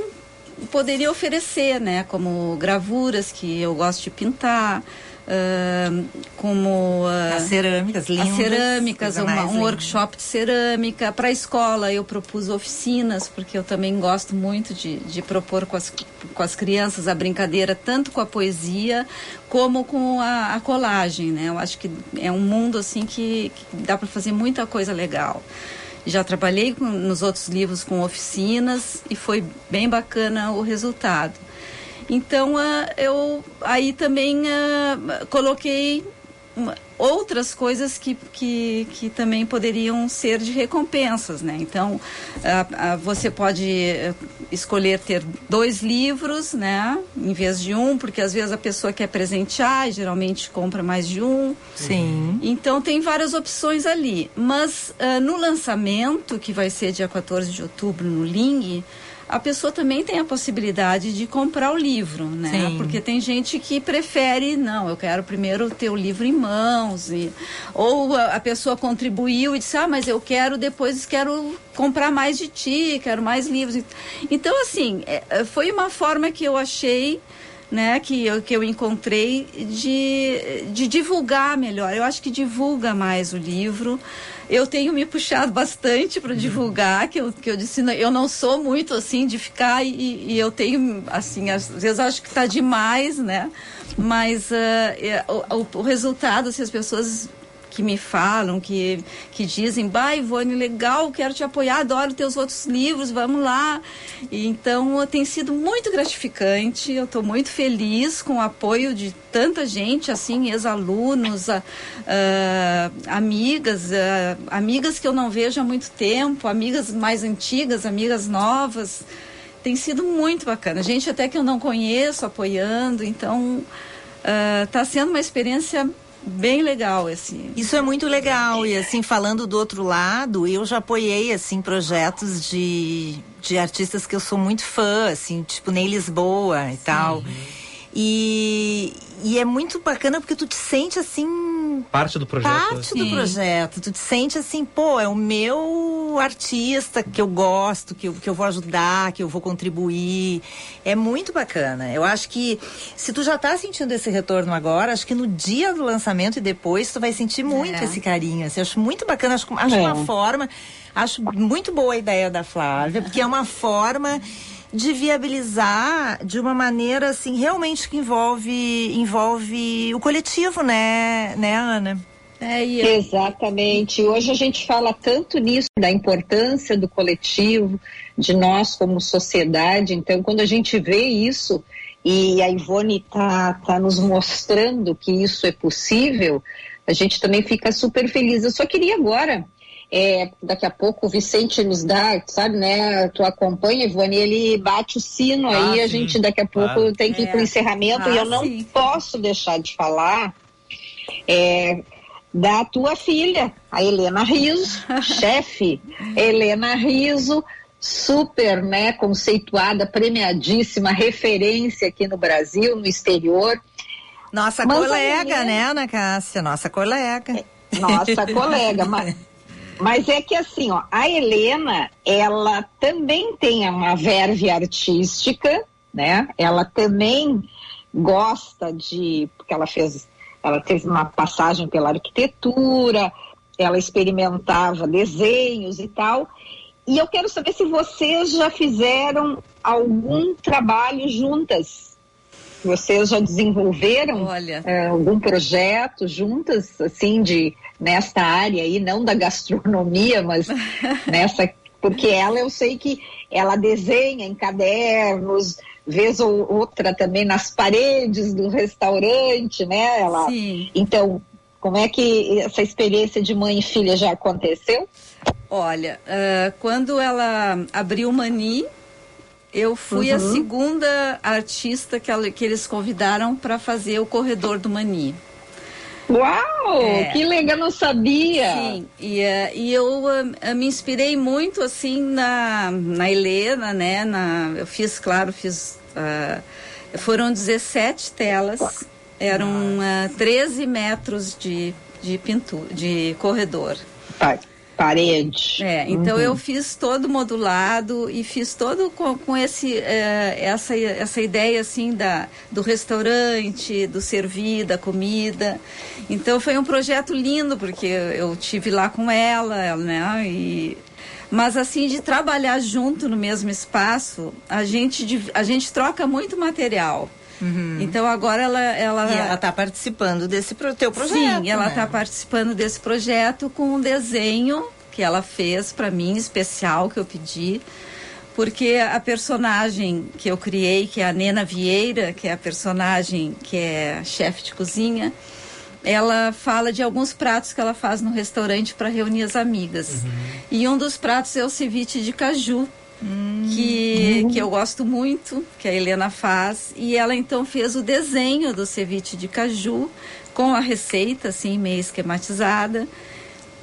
poderia oferecer, né? Como gravuras que eu gosto de pintar, uh, como uh, as cerâmicas lindas, as cerâmicas, uma, um workshop de cerâmica para a escola. Eu propus oficinas porque eu também gosto muito de, de propor com as, com as crianças a brincadeira tanto com a poesia como com a, a colagem, né? Eu acho que é um mundo assim que, que dá para fazer muita coisa legal. Já trabalhei com, nos outros livros com oficinas e foi bem bacana o resultado. Então, uh, eu aí também uh, coloquei outras coisas que, que, que também poderiam ser de recompensas, né? Então, uh, você pode eh, escolher ter dois livros, né? Em vez de um, porque às vezes a pessoa quer presentear e geralmente compra mais de um. Sim. Então, tem várias opções ali. Mas uh, no lançamento, que vai ser dia 14 de outubro no Ling, a pessoa também tem a possibilidade de comprar o livro, né? Sim. Porque tem gente que prefere, não, eu quero primeiro ter o livro em mãos. E, ou a, a pessoa contribuiu e disse, ah, mas eu quero, depois quero comprar mais de ti, quero mais livros. Então, assim, é, é foi uma forma que eu achei né, que eu, que eu encontrei de, de divulgar melhor. Eu acho que divulga mais o livro. Eu tenho me puxado bastante para divulgar, que eu, que eu disse, eu não sou muito assim de ficar e, e eu tenho, assim, às vezes acho que está demais, né? Mas uh, o, o, resultado, se as pessoas que me falam, que, que dizem, bah, Ivone, legal, quero te apoiar, adoro teus outros livros, vamos lá. E, então, tem sido muito gratificante, eu estou muito feliz com o apoio de tanta gente, assim, ex-alunos, uh, amigas, uh, amigas que eu não vejo há muito tempo, amigas mais antigas, amigas novas. Tem sido muito bacana. Gente até que eu não conheço apoiando, então está uh, sendo uma experiência bem legal assim. Isso é muito legal e assim falando do outro lado, eu já apoiei assim projetos de, de artistas que eu sou muito fã, assim, tipo Ney Lisboa e Sim. tal. E, e é muito bacana porque tu te sente assim parte do projeto. parte do projeto. Tu te sente assim, pô, é o meu artista que eu gosto, que eu, que eu vou ajudar, que eu vou contribuir. É muito bacana. Eu acho que se tu já tá sentindo esse retorno agora, acho que no dia do lançamento e depois tu vai sentir muito É. esse carinho. Assim, acho muito bacana, acho, acho É. uma forma, acho muito boa a ideia da Flávia, porque é uma forma de viabilizar de uma maneira assim realmente que envolve envolve o coletivo, né, né, Ana? É, e Exatamente. Hoje a gente fala tanto nisso, da importância do coletivo, de nós como sociedade. Então, quando a gente vê isso, e a Ivone está tá nos mostrando que isso é possível, a gente também fica super feliz. Eu só queria agora. É, daqui a pouco o Vicente nos dá, sabe, né? Tu acompanha, Ivone, ele bate o sino Ah, aí, a sim, gente daqui a pouco claro. tem que ir É. para o encerramento Ah, e eu não sim. posso deixar de falar é, da tua filha, a Helena Riso, chefe Helena Riso, super, né, conceituada, premiadíssima, referência aqui no Brasil, no exterior. Nossa Mas a colega, Helena- né, Ana Cássia? Nossa colega. Nossa colega, mas, mas é que assim, ó, a Helena, ela também tem uma verve artística, né? Ela também gosta de, porque ela fez, ela teve uma passagem pela arquitetura, ela experimentava desenhos e tal. E eu quero saber se vocês já fizeram algum trabalho juntas. Vocês já desenvolveram eh, algum projeto juntas, assim, de nesta área aí, não da gastronomia, mas nessa, porque ela eu sei que ela desenha em cadernos, vez ou outra também nas paredes do restaurante, né? Ela, Sim. Então, como é que essa experiência de mãe e filha já aconteceu? Olha, ah, quando ela abriu o Mani, eu fui a Uhum. segunda artista que, ela- que eles convidaram para fazer o corredor do Mani. Uau! É. Que legal, não sabia! Sim, e, eh, e eu ah, me inspirei muito assim na, na Helena, né? Na, eu fiz, claro, fiz. ah, foram 17 telas, eram ah, 13 metros de, de pintura, de corredor. Pa- Parede. É, então Uhum. eu fiz todo modulado e fiz todo com, com esse, eh, essa, essa ideia assim da, do restaurante, do servir, da comida. Então foi um projeto lindo, porque eu tive lá com ela, né? E, mas assim, de trabalhar junto no mesmo espaço, a gente, a gente troca muito material. Então agora ela, ela. E ela está participando desse pro, teu projeto. Sim, ela né? está participando desse projeto com um desenho que ela fez para mim, especial, que eu pedi. Porque a personagem que eu criei, que é a Nena Vieira, que é a personagem que é chefe de cozinha, ela fala de alguns pratos que ela faz no restaurante para reunir as amigas. E um dos pratos é o ceviche de caju, que, que eu gosto muito, que a Helena faz. E ela então fez o desenho do ceviche de caju com a receita, assim, meio esquematizada.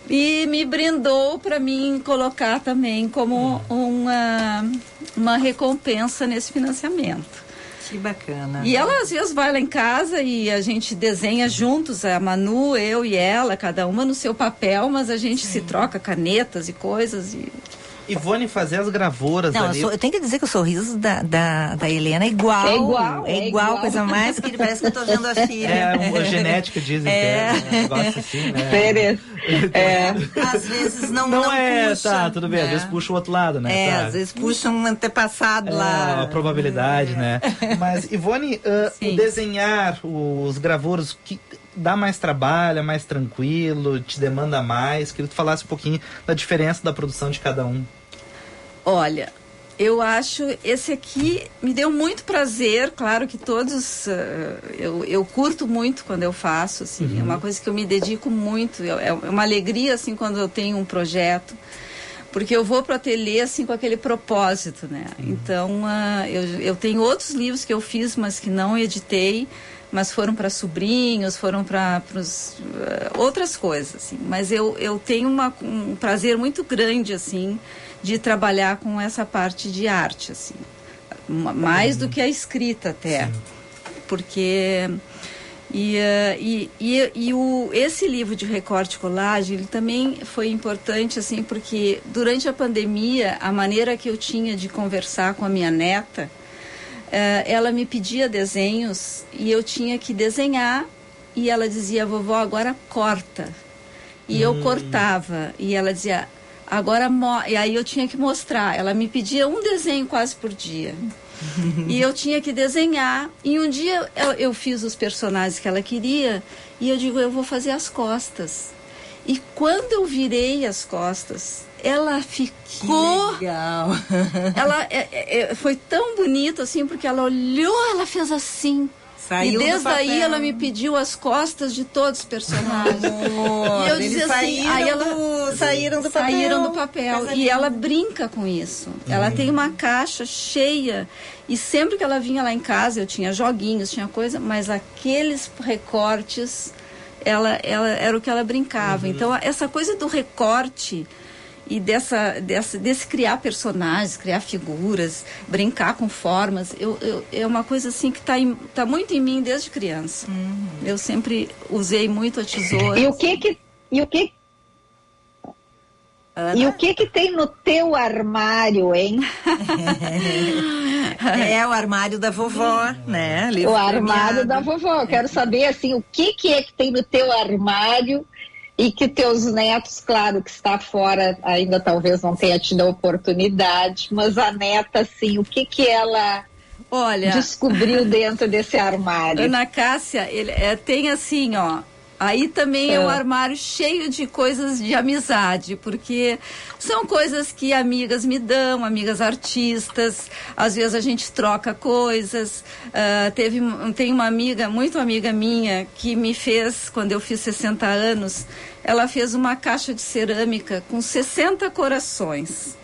E me brindou para mim colocar também como uma, uma recompensa nesse financiamento. Que bacana. E ela às vezes vai lá em casa e a gente desenha juntos, a Manu, eu e ela, cada uma no seu papel, mas a gente se troca canetas e coisas. E... Ivone fazer as gravuras Não, eu, ali. sou- eu tenho que dizer que o sorriso da, da, da Helena é igual. É igual, É é igual, igual. coisa mais que parece que eu tô vendo a filha. É, a genética dizem É. que é um negócio assim, né? É. Às vezes não, Não, não é, puxa, tá, tudo bem. Às né? vezes puxa o outro lado, né? É, tá. às vezes puxa um antepassado É, lá. a probabilidade, né? Mas, Ivone, ah, o desenhar os gravuros, que dá mais trabalho, é mais tranquilo, te demanda mais? Queria que tu falasse um pouquinho da diferença da produção de cada um. Olha, eu acho esse aqui me deu muito prazer, claro que todos eh, eu, eu curto muito quando eu faço, assim, é uma coisa que eu me dedico muito, é uma alegria assim quando eu tenho um projeto. Porque eu vou para o ateliê assim com aquele propósito, né? Então, ah, eu, eu tenho outros livros que eu fiz, mas que não editei, mas foram para sobrinhos, foram para outras coisas, assim. Mas eu, eu tenho uma, um prazer muito grande, assim, de trabalhar com essa parte de arte, assim. Ma- Mais do que a escrita até. Porque E, uh, e, e, e, o, esse livro de recorte colagem, ele também foi importante, assim, porque durante a pandemia, a maneira que eu tinha de conversar com a minha neta, uh, ela me pedia desenhos e eu tinha que desenhar e ela dizia, vovó, agora corta. E hum. eu cortava e ela dizia, agora... E aí eu tinha que mostrar. Ela me pedia um desenho quase por dia e eu tinha que desenhar. E um dia eu, eu, fiz os personagens que ela queria e eu digo, eu vou fazer as costas. E quando eu virei as costas, ela ficou. Que legal! ela é, é, é, foi tão bonito assim, porque ela olhou, ela fez assim. Saiu e desde aí ela me pediu as costas de todos os personagens. Amor, e eu dizia assim, aí ela do, saíram do papel. Saíram do papel. E ela brinca com isso. Uhum. Ela tem uma caixa cheia e sempre que ela vinha lá em casa, eu tinha joguinhos, tinha coisa, mas aqueles recortes ela, ela era o que ela brincava. Uhum. Então essa coisa do recorte e dessa, dessa, desse criar personagens, criar figuras, brincar com formas, eu, eu é uma coisa assim que está tá muito em mim desde criança. Uhum. Eu sempre usei muito a tesoura. E o que que e o que Ana? E o que que tem no teu armário, hein? é o armário da vovó, né? Livro o armário premiado. da vovó. Quero saber assim, o que que é que tem no teu armário e que teus netos, claro que está fora, ainda talvez não tenha tido a oportunidade, mas a neta, assim, o que que ela Olha, descobriu dentro desse armário? Ana Cássia, ele é, tem assim, ó, Aí também é. é um armário cheio de coisas de amizade, porque são coisas que amigas me dão, amigas artistas, às vezes a gente troca coisas. Uh, teve, tem uma amiga, muito amiga minha, que me fez, quando eu fiz 60 anos, ela fez uma caixa de cerâmica com 60 corações.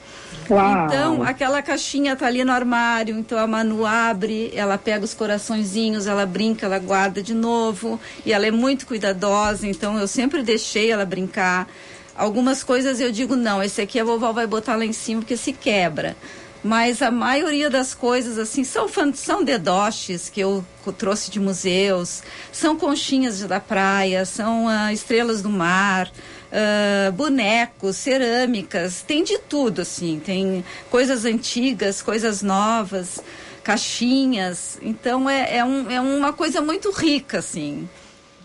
Uau. Então, aquela caixinha tá ali no armário, então a Manu abre, ela pega os coraçõezinhos, ela brinca, ela guarda de novo, e ela é muito cuidadosa, então eu sempre deixei ela brincar. Algumas coisas eu digo, não, esse aqui a vovó vai botar lá em cima porque se quebra. Mas a maioria das coisas, assim, são, são dedoches que eu trouxe de museus, são conchinhas da praia, são uh, estrelas do mar, uh, bonecos, cerâmicas, tem de tudo, assim. Tem coisas antigas, coisas novas, caixinhas. Então é, é, um, é uma coisa muito rica, assim.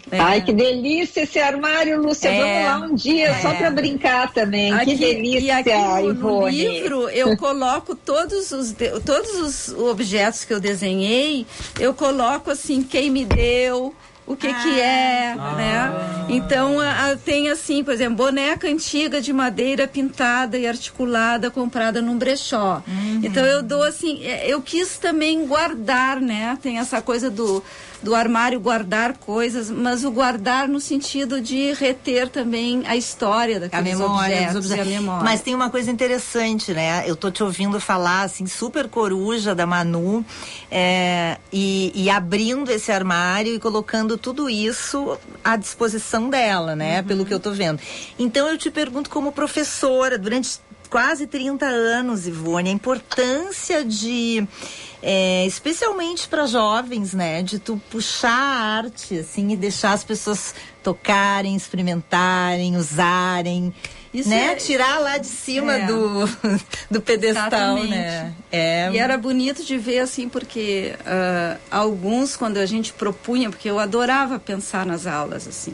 É. Ai, que delícia esse armário, Lúcia. É, Vamos lá um dia, é. só para brincar também. Aqui, que delícia, e aqui no, no livro eu coloco todos os, todos os objetos que eu desenhei, eu coloco assim, quem me deu, o que ah. que é, ah. né? Então a, a, tem assim, por exemplo, boneca antiga de madeira pintada e articulada comprada num brechó. Uhum. Então eu dou assim, é, eu quis também guardar, né? Tem essa coisa do do armário guardar coisas, mas o guardar no sentido de reter também a história daqueles a memória, objetos, objetos. a memória. Mas tem uma coisa interessante, né? Eu tô te ouvindo falar assim, super coruja da Manu, é, e, e, abrindo esse armário e colocando tudo isso à disposição dela, né? Uhum. Pelo que eu tô vendo. Então eu te pergunto como professora, durante quase 30 anos, Ivone, a importância de é, especialmente para jovens, né? De tu puxar a arte, assim, e deixar as pessoas tocarem, experimentarem, usarem. Isso né? É... Tirar lá de cima é. do, do pedestal, Exatamente. né? É... E era bonito de ver, assim, porque uh, alguns, quando a gente propunha, porque eu adorava pensar nas aulas, assim.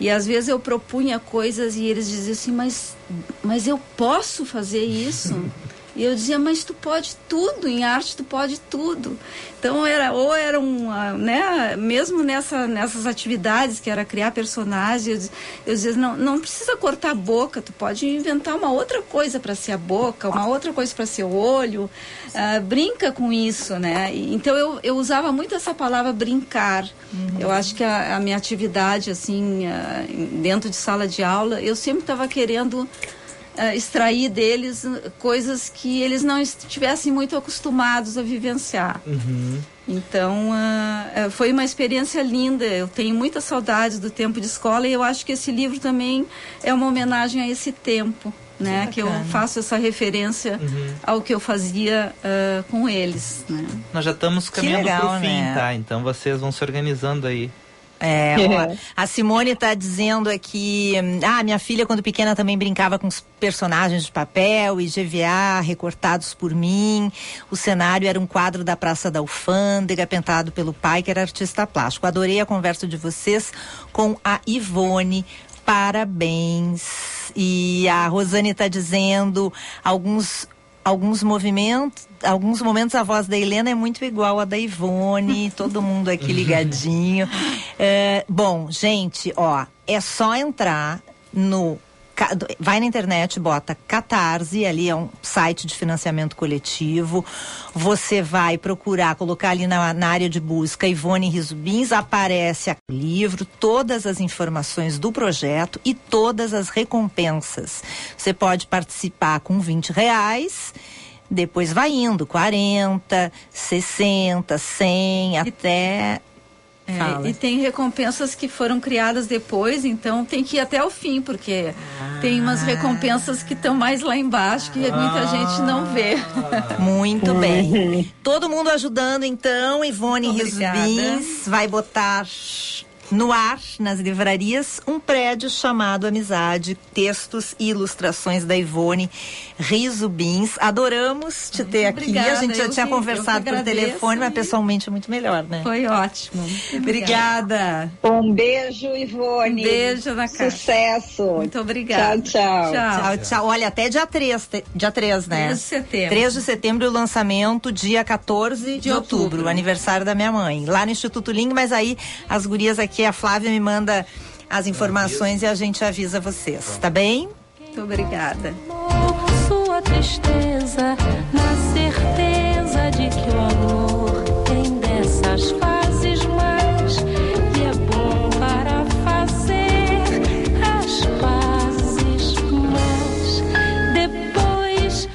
E às vezes eu propunha coisas e eles diziam assim, mas, mas eu posso fazer isso? E eu dizia, mas tu pode tudo, em arte tu pode tudo. Então era ou era um, né, mesmo nessa, nessas atividades que era criar personagens, eu dizia, não, não precisa cortar a boca, tu pode inventar uma outra coisa para ser a boca, uma outra coisa para ser o olho, uh, brinca com isso, né? Então eu, eu usava muito essa palavra brincar. Uhum. Eu acho que a, a minha atividade assim uh, dentro de sala de aula, eu sempre estava querendo uh, extrair deles coisas que eles não estivessem muito acostumados a vivenciar. Uhum. Então, uh, foi uma experiência linda. Eu tenho muita saudade do tempo de escola e eu acho que esse livro também é uma homenagem a esse tempo. Né, que, que eu faço essa referência uhum. ao que eu fazia uh, com eles. Né? Nós já estamos caminhando para o fim, né? tá? Então vocês vão se organizando aí É, ó, a Simone está dizendo aqui, ah, minha filha quando pequena também brincava com os personagens de papel e GVA recortados por mim. O cenário era um quadro da Praça da Alfândega, pintado pelo pai, que era artista plástico. Adorei a conversa de vocês com a Ivone. Parabéns. E a Rosane está dizendo alguns alguns movimentos, alguns momentos a voz da Helena é muito igual à da Ivone, todo mundo aqui ligadinho. É, bom, gente, ó, é só entrar no vai na internet, bota Catarse, ali é um site de financiamento coletivo. Você vai procurar, colocar ali na, na área de busca Ivone Risubins, aparece o livro, todas as informações do projeto e todas as recompensas. Você pode participar com 20 reais. Depois vai indo, 40, 60, 100, e, até é, e tem recompensas que foram criadas depois, então tem que ir até o fim, porque ah. tem umas recompensas que estão mais lá embaixo que ah. muita gente não vê. Muito bem. Todo mundo ajudando, então. Ivone Risubins vai botar no ar, nas livrarias, um prédio chamado Amizade, textos e ilustrações da Ivone Riso Bins. Adoramos te muito ter obrigada. aqui. A gente já tinha conversado por telefone, mas pessoalmente é muito melhor, né? Foi ótimo. Obrigada. Um beijo, Ivone. Um beijo na casa. Sucesso. Muito obrigada. Tchau, tchau. Tchau, tchau. tchau. Olha, até dia 3, dia 3, né? 3 de setembro. 3 de setembro o lançamento, dia 14 de, de outubro, outubro, aniversário da minha mãe. Lá no Instituto Ling, mas aí as gurias aqui, aqui a Flávia me manda as informações e a gente avisa vocês, tá, tá bem? Muito obrigada. Sua tristeza na certeza de que o amor tem dessas fases.